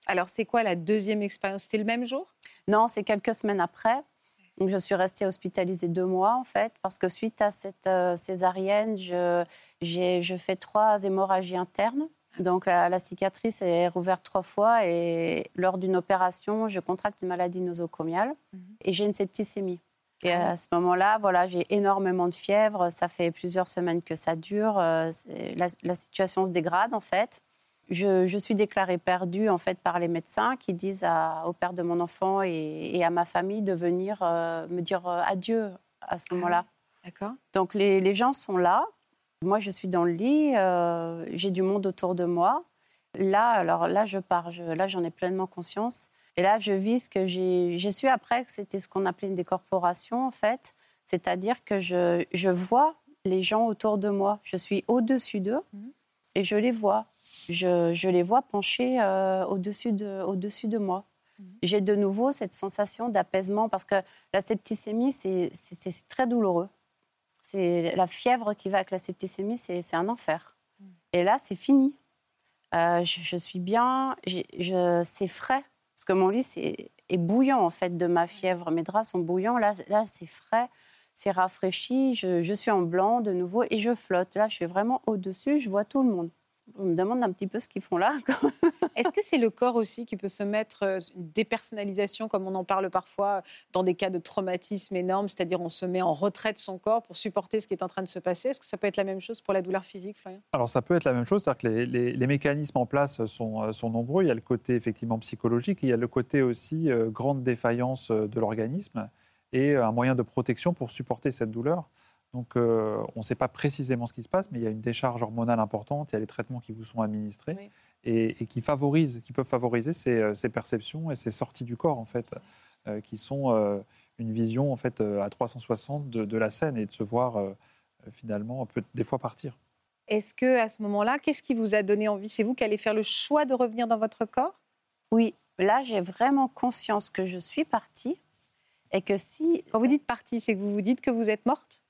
Alors, c'est quoi la deuxième expérience? C'était le même jour? Non, c'est quelques semaines après. Donc, je suis restée hospitalisée deux mois, en fait, parce que suite à cette euh, césarienne, je, je fais trois hémorragies internes. Donc, la, la, cicatrice est rouverte trois fois et lors d'une opération, je contracte une maladie nosocomiale mm -hmm. et j'ai une septicémie. Et à ce moment-là, voilà, j'ai énormément de fièvre. Ça fait plusieurs semaines que ça dure. La, la situation se dégrade en fait. Je, je, suis déclarée perdue en fait par les médecins qui disent à, au père de mon enfant et, et à ma famille de venir euh, me dire euh, adieu à ce moment-là. Ah, D'accord. Donc les, les, gens sont là. Moi, je suis dans le lit. Euh, j'ai du monde autour de moi. Là, alors là, je pars. Je, là, j'en ai pleinement conscience. Et là, je vis ce que j'ai su après que c'était ce qu'on appelait une décorporation, en fait. C'est-à-dire que je, je, vois les gens autour de moi. Je suis au-dessus d'eux mmh. et je les vois. Je, je les vois penchés euh, au-dessus de, au -dessus de moi. Mmh. J'ai de nouveau cette sensation d'apaisement parce que la septicémie, c'est très douloureux. C'est la fièvre qui va avec la septicémie, c'est un enfer. Mmh. Et là, c'est fini. Euh, je, je, suis bien, c'est frais Parce que mon lit est bouillant en fait de ma fièvre. Mes draps sont bouillants. Là, là c'est frais, c'est rafraîchi. Je, je suis en blanc de nouveau et je flotte. Là, je suis vraiment au-dessus. Je vois tout le monde. Je me demande un petit peu ce qu'ils font là. Est-ce que c'est le corps aussi qui peut se mettre euh, une dépersonnalisation, comme on en parle parfois, dans des cas de traumatisme énorme, c'est-à-dire on se met en retrait de son corps pour supporter ce qui est en train de se passer? Est-ce que ça peut être la même chose pour la douleur physique, Florian? Alors ça peut être la même chose, c'est-à-dire que les, les- les mécanismes en place sont, euh, sont nombreux. Il y a le côté effectivement psychologique, et il y a le côté aussi euh, grande défaillance de l'organisme et un moyen de protection pour supporter cette douleur. Donc euh, on ne sait pas précisément ce qui se passe, mais il y a une décharge hormonale importante, il y a les traitements qui vous sont administrés. Oui. et, et qui favorisent, qui peuvent favoriser ces, euh, ces perceptions et ces sorties du corps en fait, euh, qui sont euh, une vision en fait euh, à 360 de, de la scène et de se voir euh, finalement peut des fois partir. Est-ce que à ce moment-là, qu'est-ce qui vous a donné envie? C'est vous qui allez faire le choix de revenir dans votre corps? Oui, là j'ai vraiment conscience que je suis partie et que si Quand vous dites partie, c'est que vous vous dites que vous êtes morte?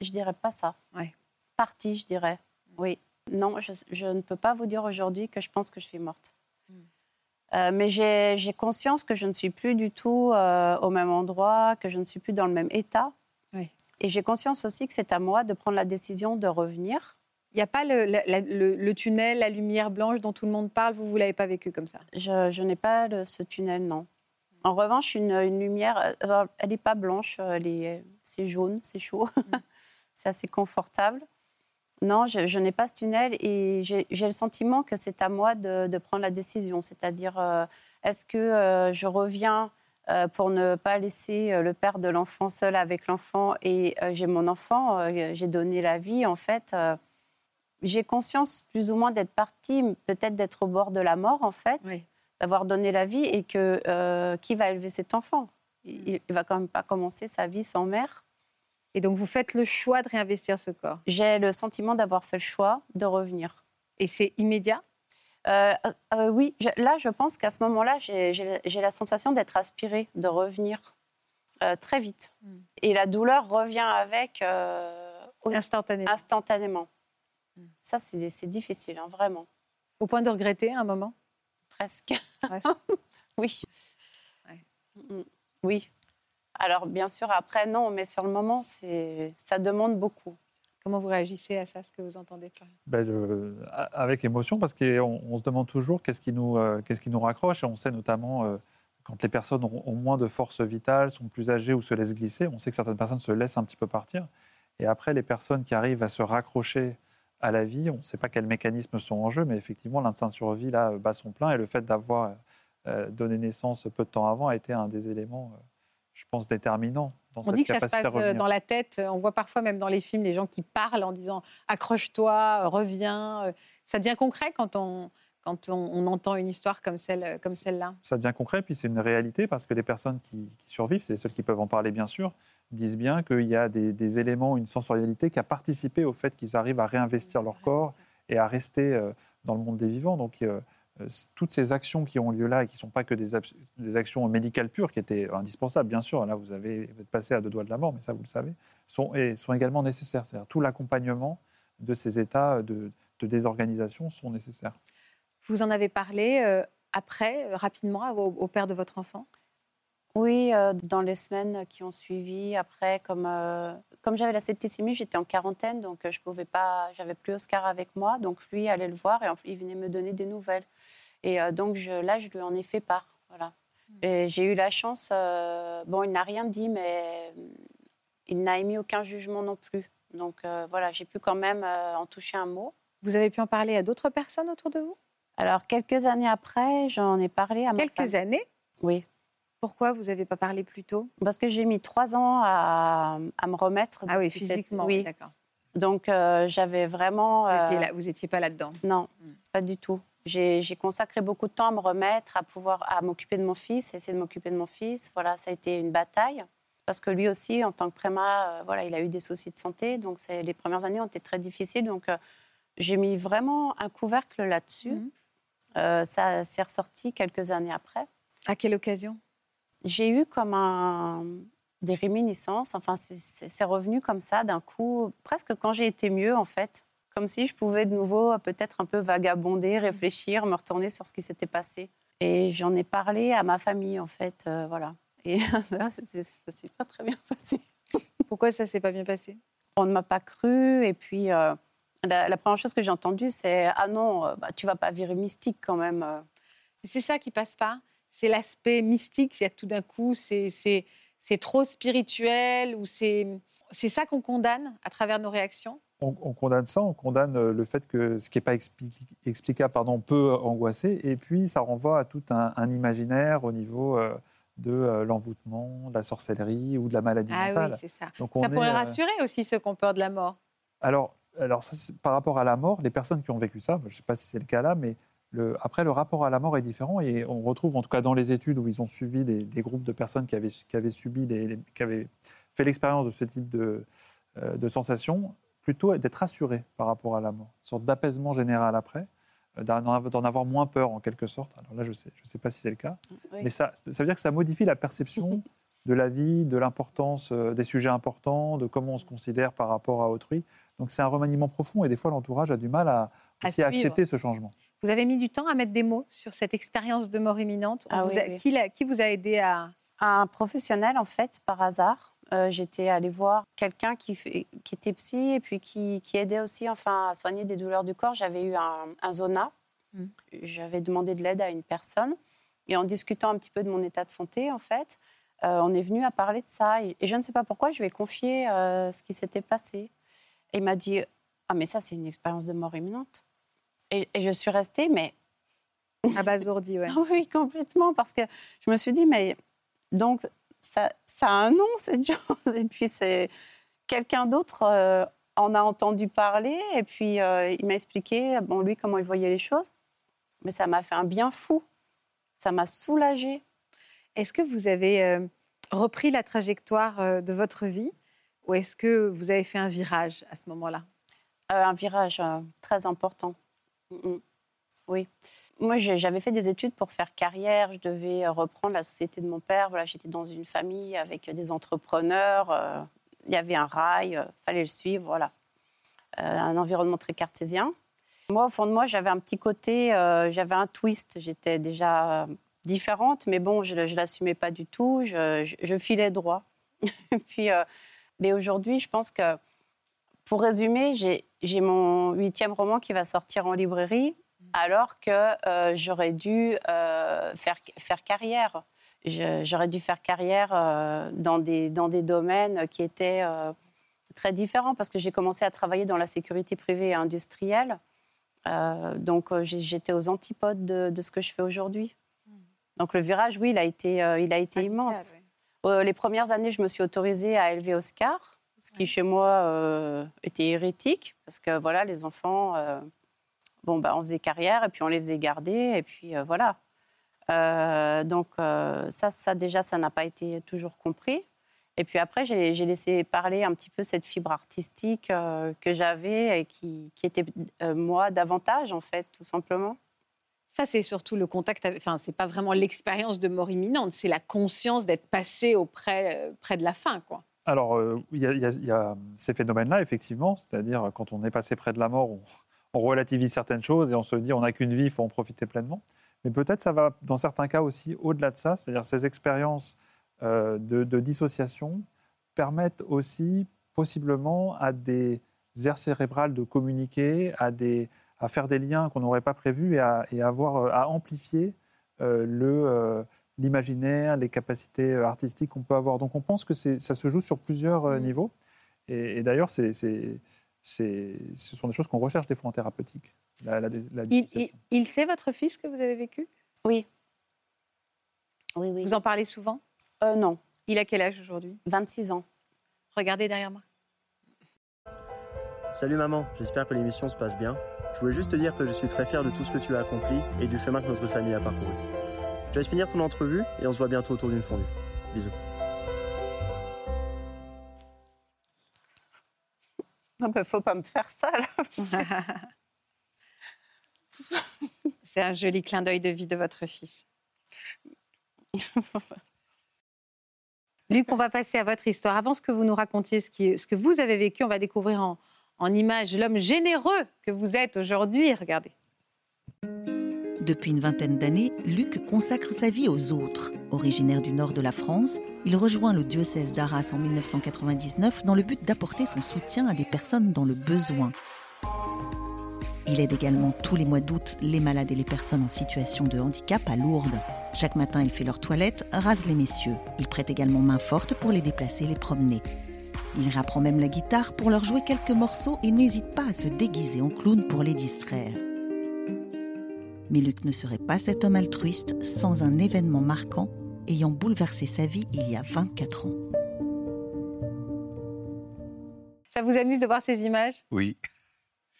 Je dirais pas ça. Ouais. Partie, je dirais. Oui. Non, je, je ne peux pas vous dire aujourd'hui que je pense que je suis morte. Hmm. Euh, mais j'ai conscience que je ne suis plus du tout euh, au même endroit, que je ne suis plus dans le même état. Oui. Et j'ai conscience aussi que c'est à moi de prendre la décision de revenir. Il n'y a pas le, la- la- le- le tunnel, la lumière blanche dont tout le monde parle, vous, vous l'avez pas vécu comme ça? Je, je n'ai pas le- ce tunnel, non. En revanche, une, une lumière, euh, elle n'est pas blanche, c'est jaune, c'est chaud, c'est assez confortable. Non, je, je n'ai pas ce tunnel et j'ai le sentiment que c'est à moi de, de prendre la décision. C'est-à-dire, euh, est-ce que euh, je reviens euh, pour ne pas laisser euh, le père de l'enfant seul avec l'enfant et euh, j'ai mon enfant, j'ai donné la vie en fait. j'ai conscience plus ou moins d'être partie, peut-être d'être au bord de la mort en fait Oui. d'avoir donné la vie et que qui va élever cet enfant? Il, il va quand même pas commencer sa vie sans mère. Et donc vous faites le choix de réinvestir ce corps. J'ai le sentiment d'avoir fait le choix de revenir. Et c'est immédiat? Euh, euh, oui, je- là, je pense qu'à ce moment-là, j'ai- la sensation d'être aspirée, de revenir euh, très vite. Mm. Et la douleur revient avec euh, instantanément. instantanément. Mm. Ça, c'est difficile, hein, vraiment, Au point de regretter un moment? Presque. Ouais, Oui. Ouais. Mm, Oui. Alors, bien sûr, après, non, mais sur le moment, c'est ça demande beaucoup. Comment vous réagissez à ça, ce que vous entendez, Florian? Ben, avec émotion, parce qu'on on se demande toujours qu'est-ce qui, nous, euh, qu'est-ce qui nous raccroche. Et on sait notamment, euh, quand les personnes ont, ont moins de force vitale, sont plus âgées ou se laissent glisser, on sait que certaines personnes se laissent un petit peu partir. Et après, les personnes qui arrivent à se raccrocher à la vie, on ne sait pas quels mécanismes sont en jeu, mais effectivement, l'instinct de survie, là, bat son plein. Et le fait d'avoir euh, donné naissance peu de temps avant a été un des éléments, euh, je pense, déterminants dans On cette dit que ça se passe euh, dans la tête. On voit parfois même dans les films les gens qui parlent en disant accroche-toi, reviens. Euh, Ça devient concret quand on, quand on, on entend une histoire comme celle comme celle-là? ça devient concret, puis c'est une réalité parce que les personnes qui, qui survivent, c'est les seules qui peuvent en parler bien sûr, disent bien qu'il y a des, des éléments, une sensorialité qui a participé au fait qu'ils arrivent à réinvestir leur corps et à rester euh, dans le monde des vivants. Donc toutes ces actions qui ont lieu là et qui ne sont pas que des, actions médicales pures, qui étaient indispensables bien sûr, là vous, avez, êtes passé à deux doigts de la mort, mais ça vous le savez, sont, également nécessaires. C'est-à-dire tout l'accompagnement de ces états de, désorganisation sont nécessaires. Vous en avez parlé euh, après, euh, rapidement, au père de votre enfant? Oui, euh, dans les semaines qui ont suivi, après, comme, euh, comme j'avais la septicémie, j'étais en quarantaine, donc euh, je pouvais pas, j'avais plus Oscar avec moi, donc lui allait le voir et en- il venait me donner des nouvelles. Et euh, donc je, là, je lui en ai fait part. Voilà. Et j'ai eu la chance, bon, il n'a rien dit, mais euh, il n'a émis aucun jugement non plus. Donc voilà, j'ai pu quand même en toucher un mot. Vous avez pu en parler à d'autres personnes autour de vous? Alors quelques années après, j'en ai parlé à ma Quelques femme. années? Oui, Pourquoi vous n'avez pas parlé plus tôt? Parce que j'ai mis trois ans à, à me remettre. de Ah oui, physiquement. Oui, D'accord. Donc, euh, j'avais vraiment. Vous euh, Vous n'étiez pas là-dedans. Non, Mm. pas du tout. J'ai consacré beaucoup de temps à me remettre, à pouvoir à m'occuper de mon fils, essayer de m'occuper de mon fils. Voilà, ça a été une bataille parce que lui aussi, en tant que préma, euh, voilà, il a eu des soucis de santé. Donc, les premières années ont été très difficiles. Donc, euh, j'ai mis vraiment un couvercle là-dessus. Euh, ça s'est ressorti quelques années après. À quelle occasion? J'ai eu comme un, des réminiscences, enfin c'est- revenu comme ça d'un coup, presque quand j'ai été mieux en fait, comme si je pouvais de nouveau peut-être un peu vagabonder, réfléchir, me retourner sur ce qui s'était passé. Et j'en ai parlé à ma famille, en fait, euh, voilà. Et là, ça s'est pas très bien passé. Pourquoi ça s'est pas bien passé? On ne m'a pas cru. Et puis, euh, la, la première chose que j'ai entendue, c'est Ah non, euh, bah, tu vas pas virer mystique quand même. C'est ça qui passe pas. C'est l'aspect mystique. C'est tout d'un coup, c'est trop spirituel ou c'est ça qu'on condamne à travers nos réactions? on, on condamne ça, on condamne euh, le fait que ce qui n'est pas expli- explicable pardon, peut angoisser, et puis ça renvoie à tout un, un imaginaire au niveau euh, de euh, l'envoûtement, de la sorcellerie ou de la maladie Ah mentale. oui, c'est ça. Donc Ça pourrait est, euh, rassurer aussi ceux qui ont peur de la mort. Alors, alors ça, par rapport à la mort, les personnes qui ont vécu ça, je ne sais pas si c'est le cas là, mais le, après, le rapport à la mort est différent et on retrouve, en tout cas dans les études où ils ont suivi des, des groupes de personnes qui avaient, qui avaient subi, les- les- qui avaient fait l'expérience de ce type de, euh, de sensations, plutôt d'être rassurés par rapport à la mort, une sorte d'apaisement général après, euh, d'en avoir- moins peur en quelque sorte. Alors là, je ne sais, je sais pas si c'est le cas, Oui. mais ça, ça veut dire que ça modifie la perception de la vie, de l'importance euh, des sujets importants, de comment on se considère par rapport à autrui. Donc c'est un remaniement profond et des fois l'entourage a du mal à, aussi accepter ce changement. Vous avez mis du temps à mettre des mots sur cette expérience de mort imminente. On Ah vous oui, a- oui. Qui, vous a aidé à... Un professionnel, en fait, par hasard. euh, J'étais allée voir quelqu'un qui, était psy et puis qui, qui aidait aussi enfin, à soigner des douleurs du corps. J'avais eu un, un zona. Mm. J'avais demandé de l'aide à une personne. Et en discutant un petit peu de mon état de santé, en fait, euh, on est venu à parler de ça. Et, et je ne sais pas pourquoi, je lui ai confié euh, ce qui s'était passé. Et il m'a dit Ah, mais ça, c'est une expérience de mort imminente. Et, et je suis restée, mais Abasourdi, ouais. oui, complètement, parce que je me suis dit, mais donc, ça, ça a un nom, cette chose. Et puis, c'est quelqu'un d'autre euh, en a entendu parler, et puis euh, il m'a expliqué, bon, lui, comment il voyait les choses. Mais ça m'a fait un bien fou. Ça m'a soulagée. Est-ce que vous avez euh, repris la trajectoire de votre vie ou est-ce que vous avez fait un virage à ce moment-là? Un virage très important. Mm, mm. Oui. Moi, j'avais fait des études pour faire carrière. Je devais euh, reprendre la société de mon père. Voilà, j'étais dans une famille avec des entrepreneurs. euh, Il y avait un rail, il fallait le suivre. Voilà, Euh, un environnement très cartésien. Moi, au fond de moi, j'avais un petit côté, euh, j'avais un twist. J'étais déjà euh, différente, mais bon, je ne l'assumais pas du tout. Je, je- filais droit. Puis, euh, mais aujourd'hui, je pense que pour résumer, j'ai j'ai mon huitième roman qui va sortir en librairie, alors que euh, j'aurais dû euh, faire, faire carrière. J'aurais dû faire carrière euh, dans, des, dans des domaines qui étaient euh, très différents, parce que j'ai commencé à travailler dans la sécurité privée et industrielle. Euh, donc euh, j'étais aux antipodes de, de ce que je fais aujourd'hui. Donc le virage, oui, il a été, euh, il a été immense. Euh, les premières années, je me suis autorisée à élever Oscar, ce qui chez moi euh, était hérétique, parce que voilà, les enfants, euh, bon, bah, on faisait carrière et puis on les faisait garder, et puis euh, voilà. Donc ça, ça déjà, ça n'a pas été toujours compris. Et puis après, j'ai laissé parler un petit peu cette fibre artistique que j'avais et qui, qui était moi davantage, en fait, tout simplement. Ça, c'est surtout le contact. Avec... Enfin, c'est pas vraiment l'expérience de mort imminente, c'est la conscience d'être passé auprès, près de la fin, quoi. Alors, euh, il y, a- ces phénomènes-là, effectivement, c'est-à-dire quand on est passé près de la mort, on, relativise certaines choses et on se dit on n'a qu'une vie, il faut en profiter pleinement. Mais peut-être ça va, dans certains cas aussi, au-delà de ça, c'est-à-dire ces expériences euh, de, dissociation permettent aussi, possiblement, à des aires cérébrales de communiquer, à, faire des liens qu'on n'aurait pas prévus et à, avoir, euh, à amplifier le, l'imaginaire, les capacités euh, artistiques qu'on peut avoir. Donc on pense que ça se joue sur plusieurs euh, Mm. niveaux. Et, et d'ailleurs, c'est, ce sont des choses qu'on recherche des fois en thérapeutique. La, la, la Il, dissociation. il- il sait, votre fils, que vous avez vécu? Oui. Oui, oui. Vous en parlez souvent? Euh, non, Il a quel âge aujourd'hui? 26 ans. Regardez derrière moi. Salut maman, j'espère que l'émission se passe bien. Je voulais juste te dire que je suis très fier de tout ce que tu as accompli et du chemin que notre famille a parcouru. Je te laisse finir ton entrevue et on se voit bientôt autour d'une fondue. Bisous. Non, mais faut pas me faire ça, là. C'est un joli clin d'œil de vie de votre fils. Luc, on va passer à votre histoire. Avant ce que vous nous racontiez, ce, qui, ce que vous avez vécu, on va découvrir en, en images l'homme généreux que vous êtes aujourd'hui. Regardez. Depuis une vingtaine d'années, Luc consacre sa vie aux autres. Originaire du nord de la France, il rejoint le diocèse d'Arras en 1999 dans le but d'apporter son soutien à des personnes dans le besoin. Il aide également tous les mois d'août les malades et les personnes en situation de handicap à Lourdes. Chaque matin, il fait leur toilette, rase les messieurs. Il prête également main forte pour les déplacer, les promener. Il réapprend même la guitare pour leur jouer quelques morceaux et n'hésite pas à se déguiser en clown pour les distraire. Mais Luc ne serait pas cet homme altruiste sans un événement marquant ayant bouleversé sa vie il y a 24 ans. Ça vous amuse de voir ces images? Oui.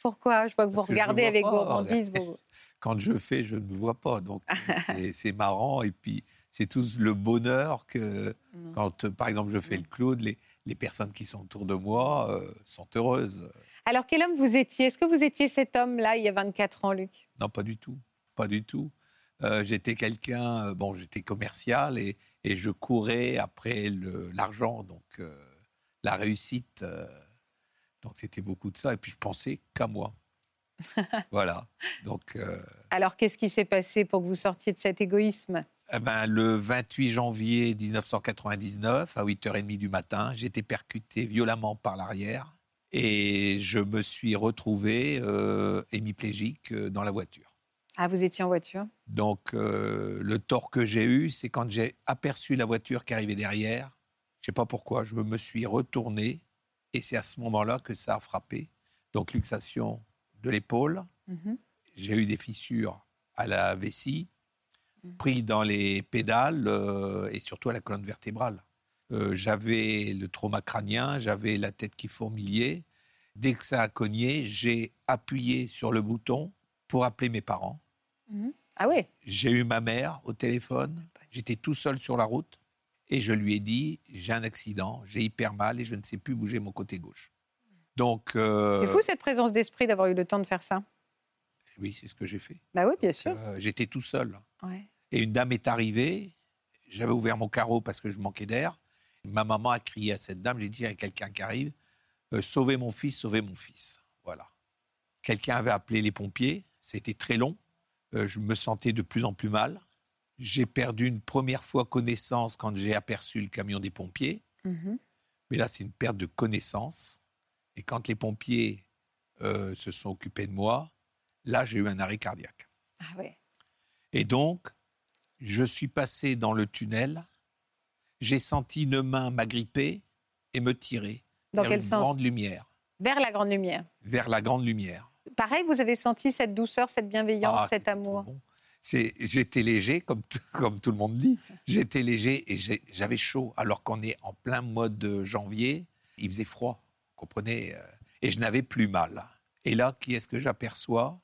Pourquoi? Je vois que vous Parce que regardez vois avec pas, vos Quand je fais, je ne me vois pas. Donc, c'est- marrant. Et puis, c'est tout le bonheur que, quand, par exemple, je fais le clown, les, les personnes qui sont autour de moi euh, sont heureuses. Alors, quel homme vous étiez? Est-ce que vous étiez cet homme-là il y a 24 ans, Luc? Non, pas du tout. Pas du tout. Euh, j'étais quelqu'un, euh, bon, j'étais commercial et, et je courais après l'argent, donc euh, la réussite. euh, donc c'était beaucoup de ça. Et puis je pensais qu'à moi. voilà. Donc Alors, qu'est-ce qui s'est passé pour que vous sortiez de cet égoïsme? Eh ben, le 28 janvier 1999, à 8h30 du matin, j'ai été percuté violemment par l'arrière et je me suis retrouvé hémiplégique dans la voiture. Ah, vous étiez en voiture? Donc, euh, le tort que j'ai eu, c'est quand j'ai aperçu la voiture qui arrivait derrière. Je ne sais pas pourquoi, je me suis retourné et c'est à ce moment-là que ça a frappé. Donc, luxation de l'épaule. Mhm. J'ai eu des fissures à la vessie, pris dans les pédales euh, et surtout à la colonne vertébrale. Euh, j'avais le trauma crânien, j'avais la tête qui fourmillait. Dès que ça a cogné, j'ai appuyé sur le bouton pour appeler mes parents. Ah oui J'ai eu ma mère au téléphone. J'étais tout seul sur la route et je lui ai dit j'ai un accident, j'ai hyper mal et je ne sais plus bouger mon côté gauche. Donc euh, C'est fou cette présence d'esprit d'avoir eu le temps de faire ça. oui, c'est ce que j'ai fait. Bah oui, bien sûr. Euh, J'étais tout seul Ouais. et une dame est arrivée. J'avais ouvert mon carreau parce que je manquais d'air. Ma maman a crié à cette dame j'ai dit il y a quelqu'un qui arrive, Euh, sauvez mon fils, sauvez mon fils. Voilà. Quelqu'un avait appelé les pompiers. C'était très long. Euh, je me sentais de plus en plus mal. J'ai perdu une première fois connaissance quand j'ai aperçu le camion des pompiers. Mhm. Mais là, c'est une perte de connaissance. Et quand les pompiers euh, se sont occupés de moi, là, j'ai eu un arrêt cardiaque. Ah ouais. Et donc, je suis passé dans le tunnel. J'ai senti une main m'agripper et me tirer Dans vers quel une sens grande lumière, Vers la grande lumière. vers la grande lumière. Pareil, vous avez senti cette douceur, cette bienveillance, Ah, cet amour. bon. J'étais léger, comme, comme tout le monde dit. J'étais léger et j'avais chaud, alors qu'on est en plein mois de janvier. Il faisait froid, vous comprenez euh, Et je n'avais plus mal. Et là, qui est-ce que j'aperçois?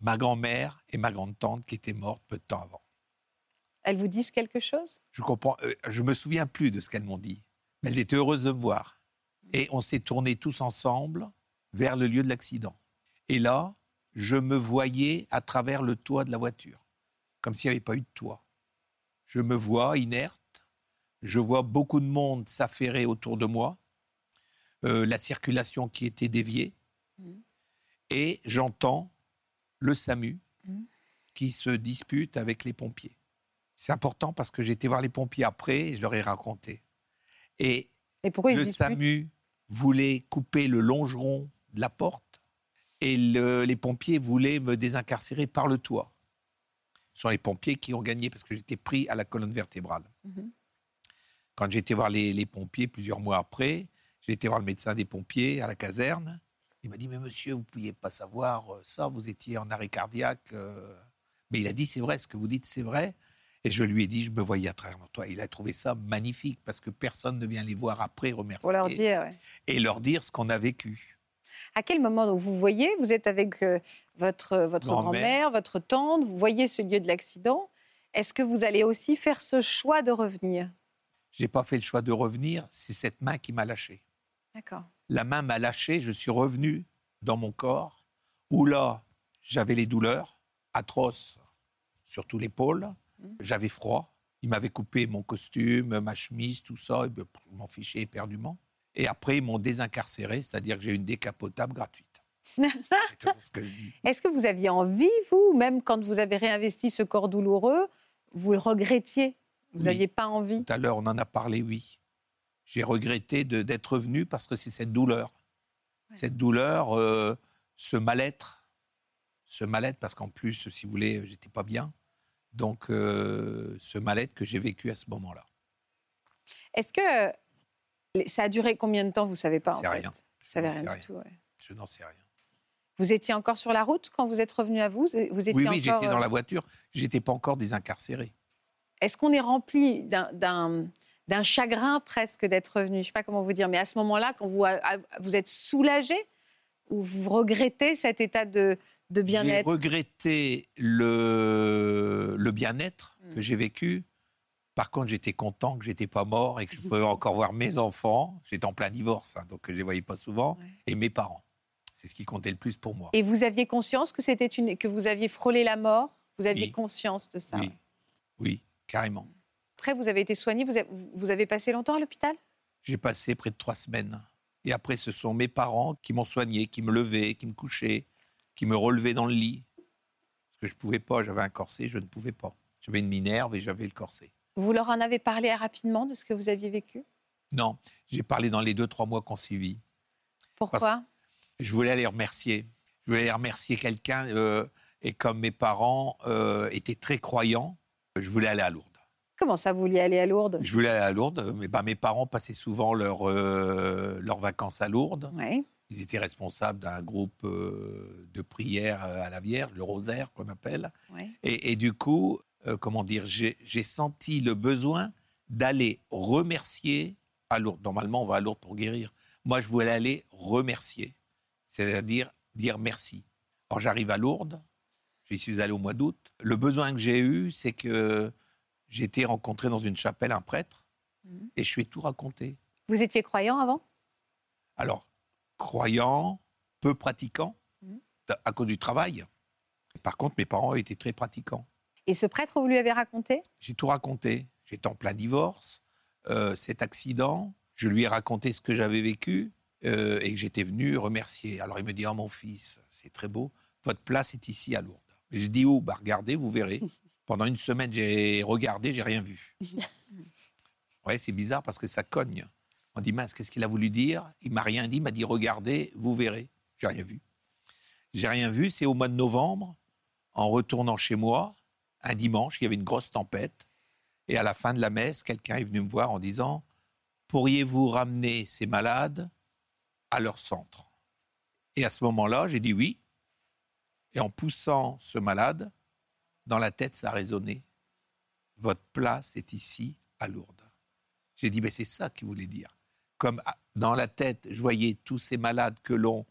Ma grand-mère et ma grande-tante qui étaient mortes peu de temps avant. Elles vous disent quelque chose? Je comprends. euh, je me souviens plus de ce qu'elles m'ont dit, mais elles étaient heureuses de me voir. Et on s'est tournés tous ensemble vers le lieu de l'accident. Et là, je me voyais à travers le toit de la voiture, comme s'il n'y avait pas eu de toit. Je me vois inerte. Je vois beaucoup de monde s'affairer autour de moi. euh, la circulation qui était déviée. Et j'entends le SAMU qui se dispute avec les pompiers. C'est important parce que j'ai été voir les pompiers après et je leur ai raconté. Et Et pourquoi ils le SAMU voulait couper le longeron de la porte et le- les pompiers voulaient me désincarcérer par le toit. Ce sont les pompiers qui ont gagné parce que j'étais pris à la colonne vertébrale. Mhm. Quand j'ai été voir les, les pompiers plusieurs mois après, j'ai été voir le médecin des pompiers à la caserne. Il m'a dit, mais monsieur, vous ne pouviez pas savoir euh, ça, vous étiez en arrêt cardiaque. euh. Mais il a dit, c'est vrai, ce que vous dites, c'est vrai. Et je lui ai dit, je me voyais à travers toi. Il a trouvé ça magnifique parce que personne ne vient les voir après remercier Pour leur dire, ouais. et leur dire ce qu'on a vécu. À quel moment donc, vous voyez, vous êtes avec euh, votre, votre Grand-mère. votre tante, vous voyez ce lieu de l'accident. Est-ce que vous allez aussi faire ce choix de revenir? J'ai pas fait le choix de revenir, c'est cette main qui m'a lâché. D'accord. La main m'a lâché, je suis revenu dans mon corps, où là, j'avais les douleurs atroces, surtout l'épaule. J'avais froid. Il m'avait coupé mon costume, ma chemise, tout ça. Et ben, je m'en fichais éperdument. Et après, ils m'ont désincarcéré, c'est-à-dire que j'ai eu une décapotable gratuite. Est-ce que vous aviez envie, vous, même quand vous avez réinvesti ce corps douloureux, vous le regrettiez? Vous Oui. n'aviez pas envie? Tout à l'heure, on en a parlé, oui. J'ai regretté d'être venu parce que c'est cette douleur. Cette douleur, euh, ce mal-être. Ce mal-être, parce qu'en plus, si vous voulez, j'étais pas bien. Donc, euh, ce mal-être que j'ai vécu à ce moment-là. Est-ce que ça a duré combien de temps Vous savez pas en fait? rien. Vous savez rien sais du rien. tout. ouais. Je n'en sais rien. Vous étiez encore sur la route quand vous êtes revenu à vous? Vous étiez Oui, oui, encore, j'étais dans euh, la voiture. J'étais pas encore désincarcéré. Est-ce qu'on est rempli d'un- chagrin presque d'être revenu? Je ne sais pas comment vous dire, mais à ce moment-là, quand vous, a- vous êtes soulagé ou vous regrettez cet état de, de J'ai bien-être regretté le, le bien-être Hmm. que j'ai vécu. Par contre, j'étais content que j'étais pas mort et que je pouvais encore voir mes enfants. J'étais en plein divorce, hein, donc je les voyais pas souvent. Ouais. Et mes parents. C'est ce qui comptait le plus pour moi. Et vous aviez conscience que c'était une que vous aviez frôlé la mort? Vous aviez Oui. conscience de ça? Oui, oui, carrément. Après, vous avez été soigné. Vous avez, vous avez passé longtemps à l'hôpital? J'ai passé près de trois semaines. Et après, ce sont mes parents qui m'ont soigné, qui me levaient, qui me couchaient, qui me relevaient dans le lit. Parce que je ne pouvais pas, j'avais un corset, je ne pouvais pas. J'avais une minerve et j'avais le corset. Vous leur en avez parlé rapidement de ce que vous aviez vécu? Non, j'ai parlé dans les deux, trois mois qu'on suivit. Pourquoi? Je voulais aller remercier. Je voulais aller remercier quelqu'un. euh, et comme mes parents euh, étaient très croyants, je voulais aller à Lourdes. Comment ça, vous vouliez aller à Lourdes? Je voulais aller à Lourdes, mais bah, mes parents passaient souvent leurs euh, leurs vacances à Lourdes. Ils étaient responsables d'un groupe de prière à la Vierge, le rosaire qu'on appelle. et du coup, euh, comment dire, j'ai senti le besoin d'aller remercier à Lourdes. Normalement, on va à Lourdes pour guérir. Moi, je voulais aller remercier, c'est-à-dire dire merci. Alors, j'arrive à Lourdes, j'y suis allé au mois d'août. Le besoin que j'ai eu, c'est que j'ai été rencontré dans une chapelle un prêtre Mhm. et je lui ai tout raconté. Vous étiez croyant avant? Alors, croyant, peu pratiquant, Mhm. à cause du travail. Par contre, mes parents étaient très pratiquants. Et ce prêtre, vous lui avez raconté? J'ai tout raconté. J'étais en plein divorce, euh, cet accident. Je lui ai raconté ce que j'avais vécu euh, et que j'étais venu remercier. Alors il me dit Oh mon fils, c'est très beau, votre place est ici à Lourdes. Et je dis Où Bah regardez, vous verrez. Pendant une semaine, j'ai regardé, j'ai rien vu. ouais, c'est bizarre parce que ça cogne. On dit Mince, qu'est-ce qu'il a voulu dire? Il m'a rien dit, il m'a dit Regardez, vous verrez. J'ai rien vu. J'ai rien vu, c'est au mois de novembre, en retournant chez moi, un dimanche, il y avait une grosse tempête. Et à la fin de la messe, quelqu'un est venu me voir en disant Pourriez-vous ramener ces malades à leur centre? Et à ce moment-là, j'ai dit oui. Et en poussant ce malade, dans la tête, ça a résonné Votre place est ici, à Lourdes. J'ai dit Mais c'est ça qu'il voulait dire. Comme ah, dans la tête, je voyais tous ces malades que l'on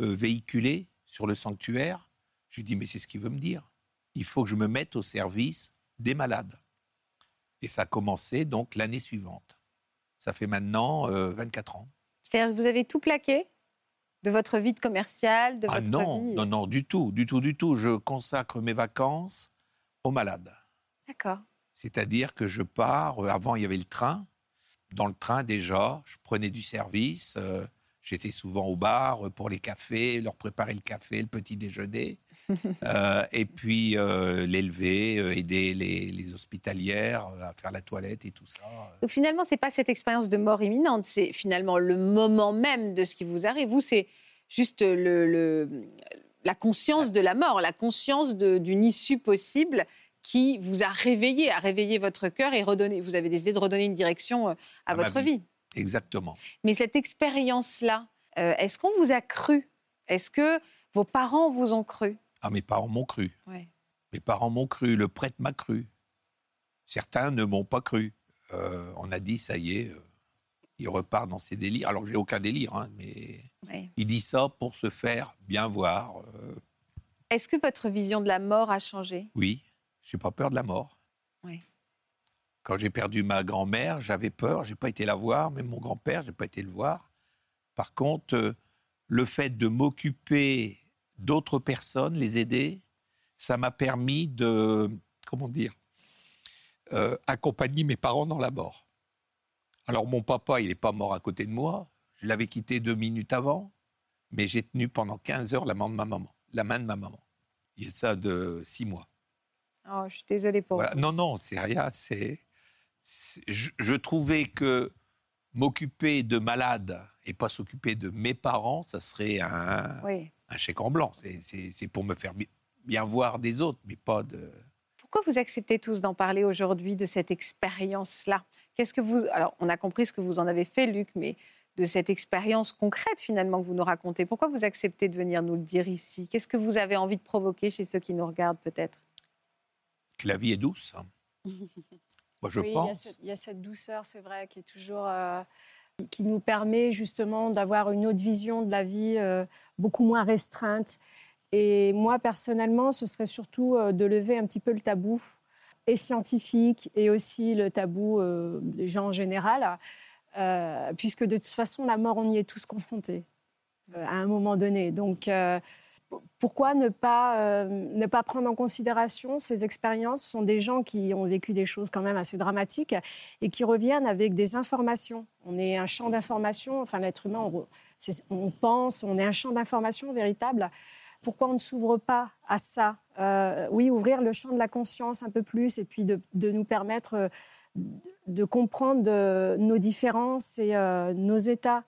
euh, véhiculait sur le sanctuaire, je lui dis Mais c'est ce qu'il veut me dire. Il faut que je me mette au service des malades. Et ça a commencé donc l'année suivante. Ça fait maintenant euh, 24 ans. C'est-à-dire que vous avez tout plaqué de votre vie de commercial, de ah votre non, vie non, non, du tout, du tout, du tout. Je consacre mes vacances aux malades. D'accord. C'est-à-dire que je pars, euh, avant il y avait le train. Dans le train déjà, je prenais du service. euh, J'étais souvent au bar euh, pour les cafés, leur préparer le café, le petit déjeuner. Euh, et puis euh, l'élever, euh, aider les, les hospitalières à faire la toilette et tout ça. Donc finalement, c'est pas cette expérience de mort imminente, c'est finalement le moment même de ce qui vous arrive. Vous, c'est juste le, le- la conscience de la mort, la conscience d'une issue possible qui vous a réveillé, a réveillé votre cœur et redonné. Vous avez décidé de redonner une direction à, votre vie. vie. Exactement. Mais cette expérience-là, euh, est-ce qu'on vous a cru? Est-ce que vos parents vous ont cru? Ah, mes parents m'ont cru. Ouais. Mes parents m'ont cru, le prêtre m'a cru. Certains ne m'ont pas cru. Euh, on a dit, ça y est, euh, il repart dans ses délires. Alors, j'ai aucun délire, hein, mais Ouais. il dit ça pour se faire bien voir. Euh, Est-ce que votre vision de la mort a changé? Oui, j'ai pas peur de la mort. Quand j'ai perdu ma grand-mère, j'avais peur, j'ai pas été la voir, même mon grand-père, j'ai pas été le voir. Par contre, le fait de m'occuper d'autres personnes, les aider, ça m'a permis de, comment dire, euh, accompagner mes parents dans la mort. Alors mon papa, il n'est pas mort à côté de moi, je l'avais quitté deux minutes avant, mais j'ai tenu pendant 15 heures la mort de ma maman. la main de ma maman. Il y a ça de six mois. Oh, je suis désolée pour Voilà. vous. Non, non, c'est rien. C'est, c'est- je, je trouvais que m'occuper de malades et pas s'occuper de mes parents, ça serait un, Oui. Un chèque en blanc. C'est, pour me faire bi- bien voir des autres, mais pas de. Pourquoi vous acceptez tous d'en parler aujourd'hui de cette expérience-là? Qu'est-ce que vous Alors, on a compris ce que vous en avez fait, Luc, mais de cette expérience concrète finalement que vous nous racontez. Pourquoi vous acceptez de venir nous le dire ici? Qu'est-ce que vous avez envie de provoquer chez ceux qui nous regardent peut-être? Que la vie est douce. hein. Moi, je Oui, il y a pense. Il y, a cette douceur, c'est vrai, qui est toujours. euh, qui nous permet justement d'avoir une autre vision de la vie, euh, beaucoup moins restreinte. Et moi, personnellement, ce serait surtout euh, de lever un petit peu le tabou, et scientifique, et aussi le tabou euh, des gens en général, puisque de toute façon, la mort, on y est tous confrontés à un moment donné. Donc, pourquoi ne pas, euh, ne pas prendre en considération ces expériences? Ce sont des gens qui ont vécu des choses quand même assez dramatiques et qui reviennent avec des informations. On est un champ d'information, enfin l'être humain, on, pense, on est un champ d'information véritable. Pourquoi on ne s'ouvre pas à ça? Euh, Oui, ouvrir le champ de la conscience un peu plus et puis de, de nous permettre euh, de comprendre nos différences et nos états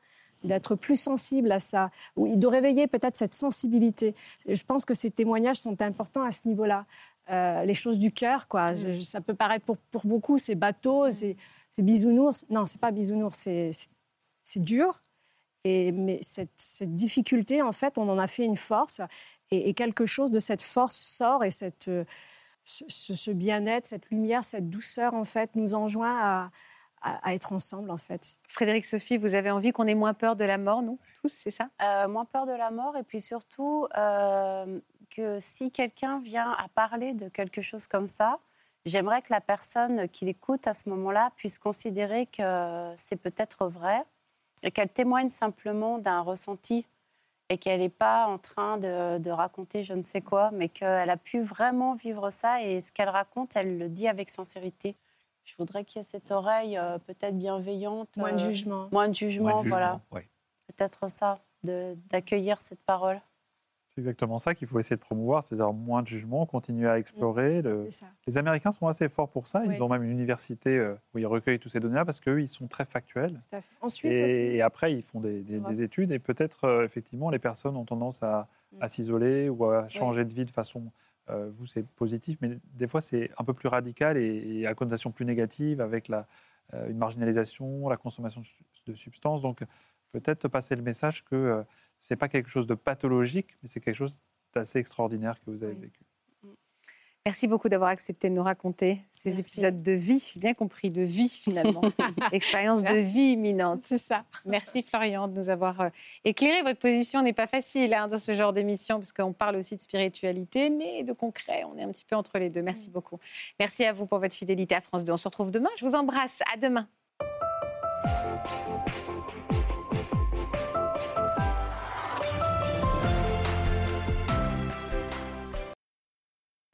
d'être plus sensible à ça, ou de réveiller peut-être cette sensibilité. Je pense que ces témoignages sont importants à ce niveau-là. Euh, les choses du cœur, quoi. Je- ça peut paraître pour, pour beaucoup, c'est bateau, c'est c'est bisounours. Non, c'est pas bisounours, c'est dur. Et, mais cette, cette difficulté, en fait, on en a fait une force. Et, et quelque chose de cette force sort et cette, euh, ce- ce bien-être, cette lumière, cette douceur, en fait, nous enjoint à, à- à être ensemble, en fait. Frédéric Sophie, vous avez envie qu'on ait moins peur de la mort, nous tous, c'est ça? Euh, moins peur de la mort et puis surtout euh, que si quelqu'un vient à parler de quelque chose comme ça, j'aimerais que la personne qui l'écoute à ce moment-là puisse considérer que c'est peut-être vrai et qu'elle témoigne simplement d'un ressenti et qu'elle n'est pas en train de, de raconter je ne sais quoi, mais qu'elle a pu vraiment vivre ça et ce qu'elle raconte, elle le dit avec sincérité. Je voudrais qu'il y ait cette oreille euh, peut-être bienveillante. Moins de euh, jugement. Moins de jugement, Moins de voilà jugement, ouais. peut-être ça, d'accueillir cette parole. C'est exactement ça qu'il faut essayer de promouvoir, c'est-à-dire moins de jugement, continuer à explorer. Le- C'est ça. Les Américains sont assez forts pour ça. Ils Oui. ont même une université euh, où ils recueillent tous ces données-là parce qu'eux, ils sont très factuels. En Suisse Et, aussi. et après, ils font des, des- Europe. des études et peut-être, euh, effectivement, les personnes ont tendance à, Mm. à s'isoler ou à changer de vie de façon. Euh, vous, c'est positif, mais des fois, c'est un peu plus radical et, et à connotation plus négative avec la, euh, une marginalisation, la consommation de su- de substances. Donc, peut-être passer le message que euh, c'est pas quelque chose de pathologique, mais c'est quelque chose d'assez extraordinaire que vous avez Oui. vécu. Merci beaucoup d'avoir accepté de nous raconter ces Merci. épisodes de vie, bien compris, de vie finalement. Expérience de vie imminente. C'est ça. Merci Florian de nous avoir euh, éclairé. Votre position n'est pas facile hein, dans ce genre d'émission, parce qu'on parle aussi de spiritualité, mais de concret. On est un petit peu entre les deux. Merci beaucoup. Merci à vous pour votre fidélité à France 2. On se retrouve demain. Je vous embrasse. À demain.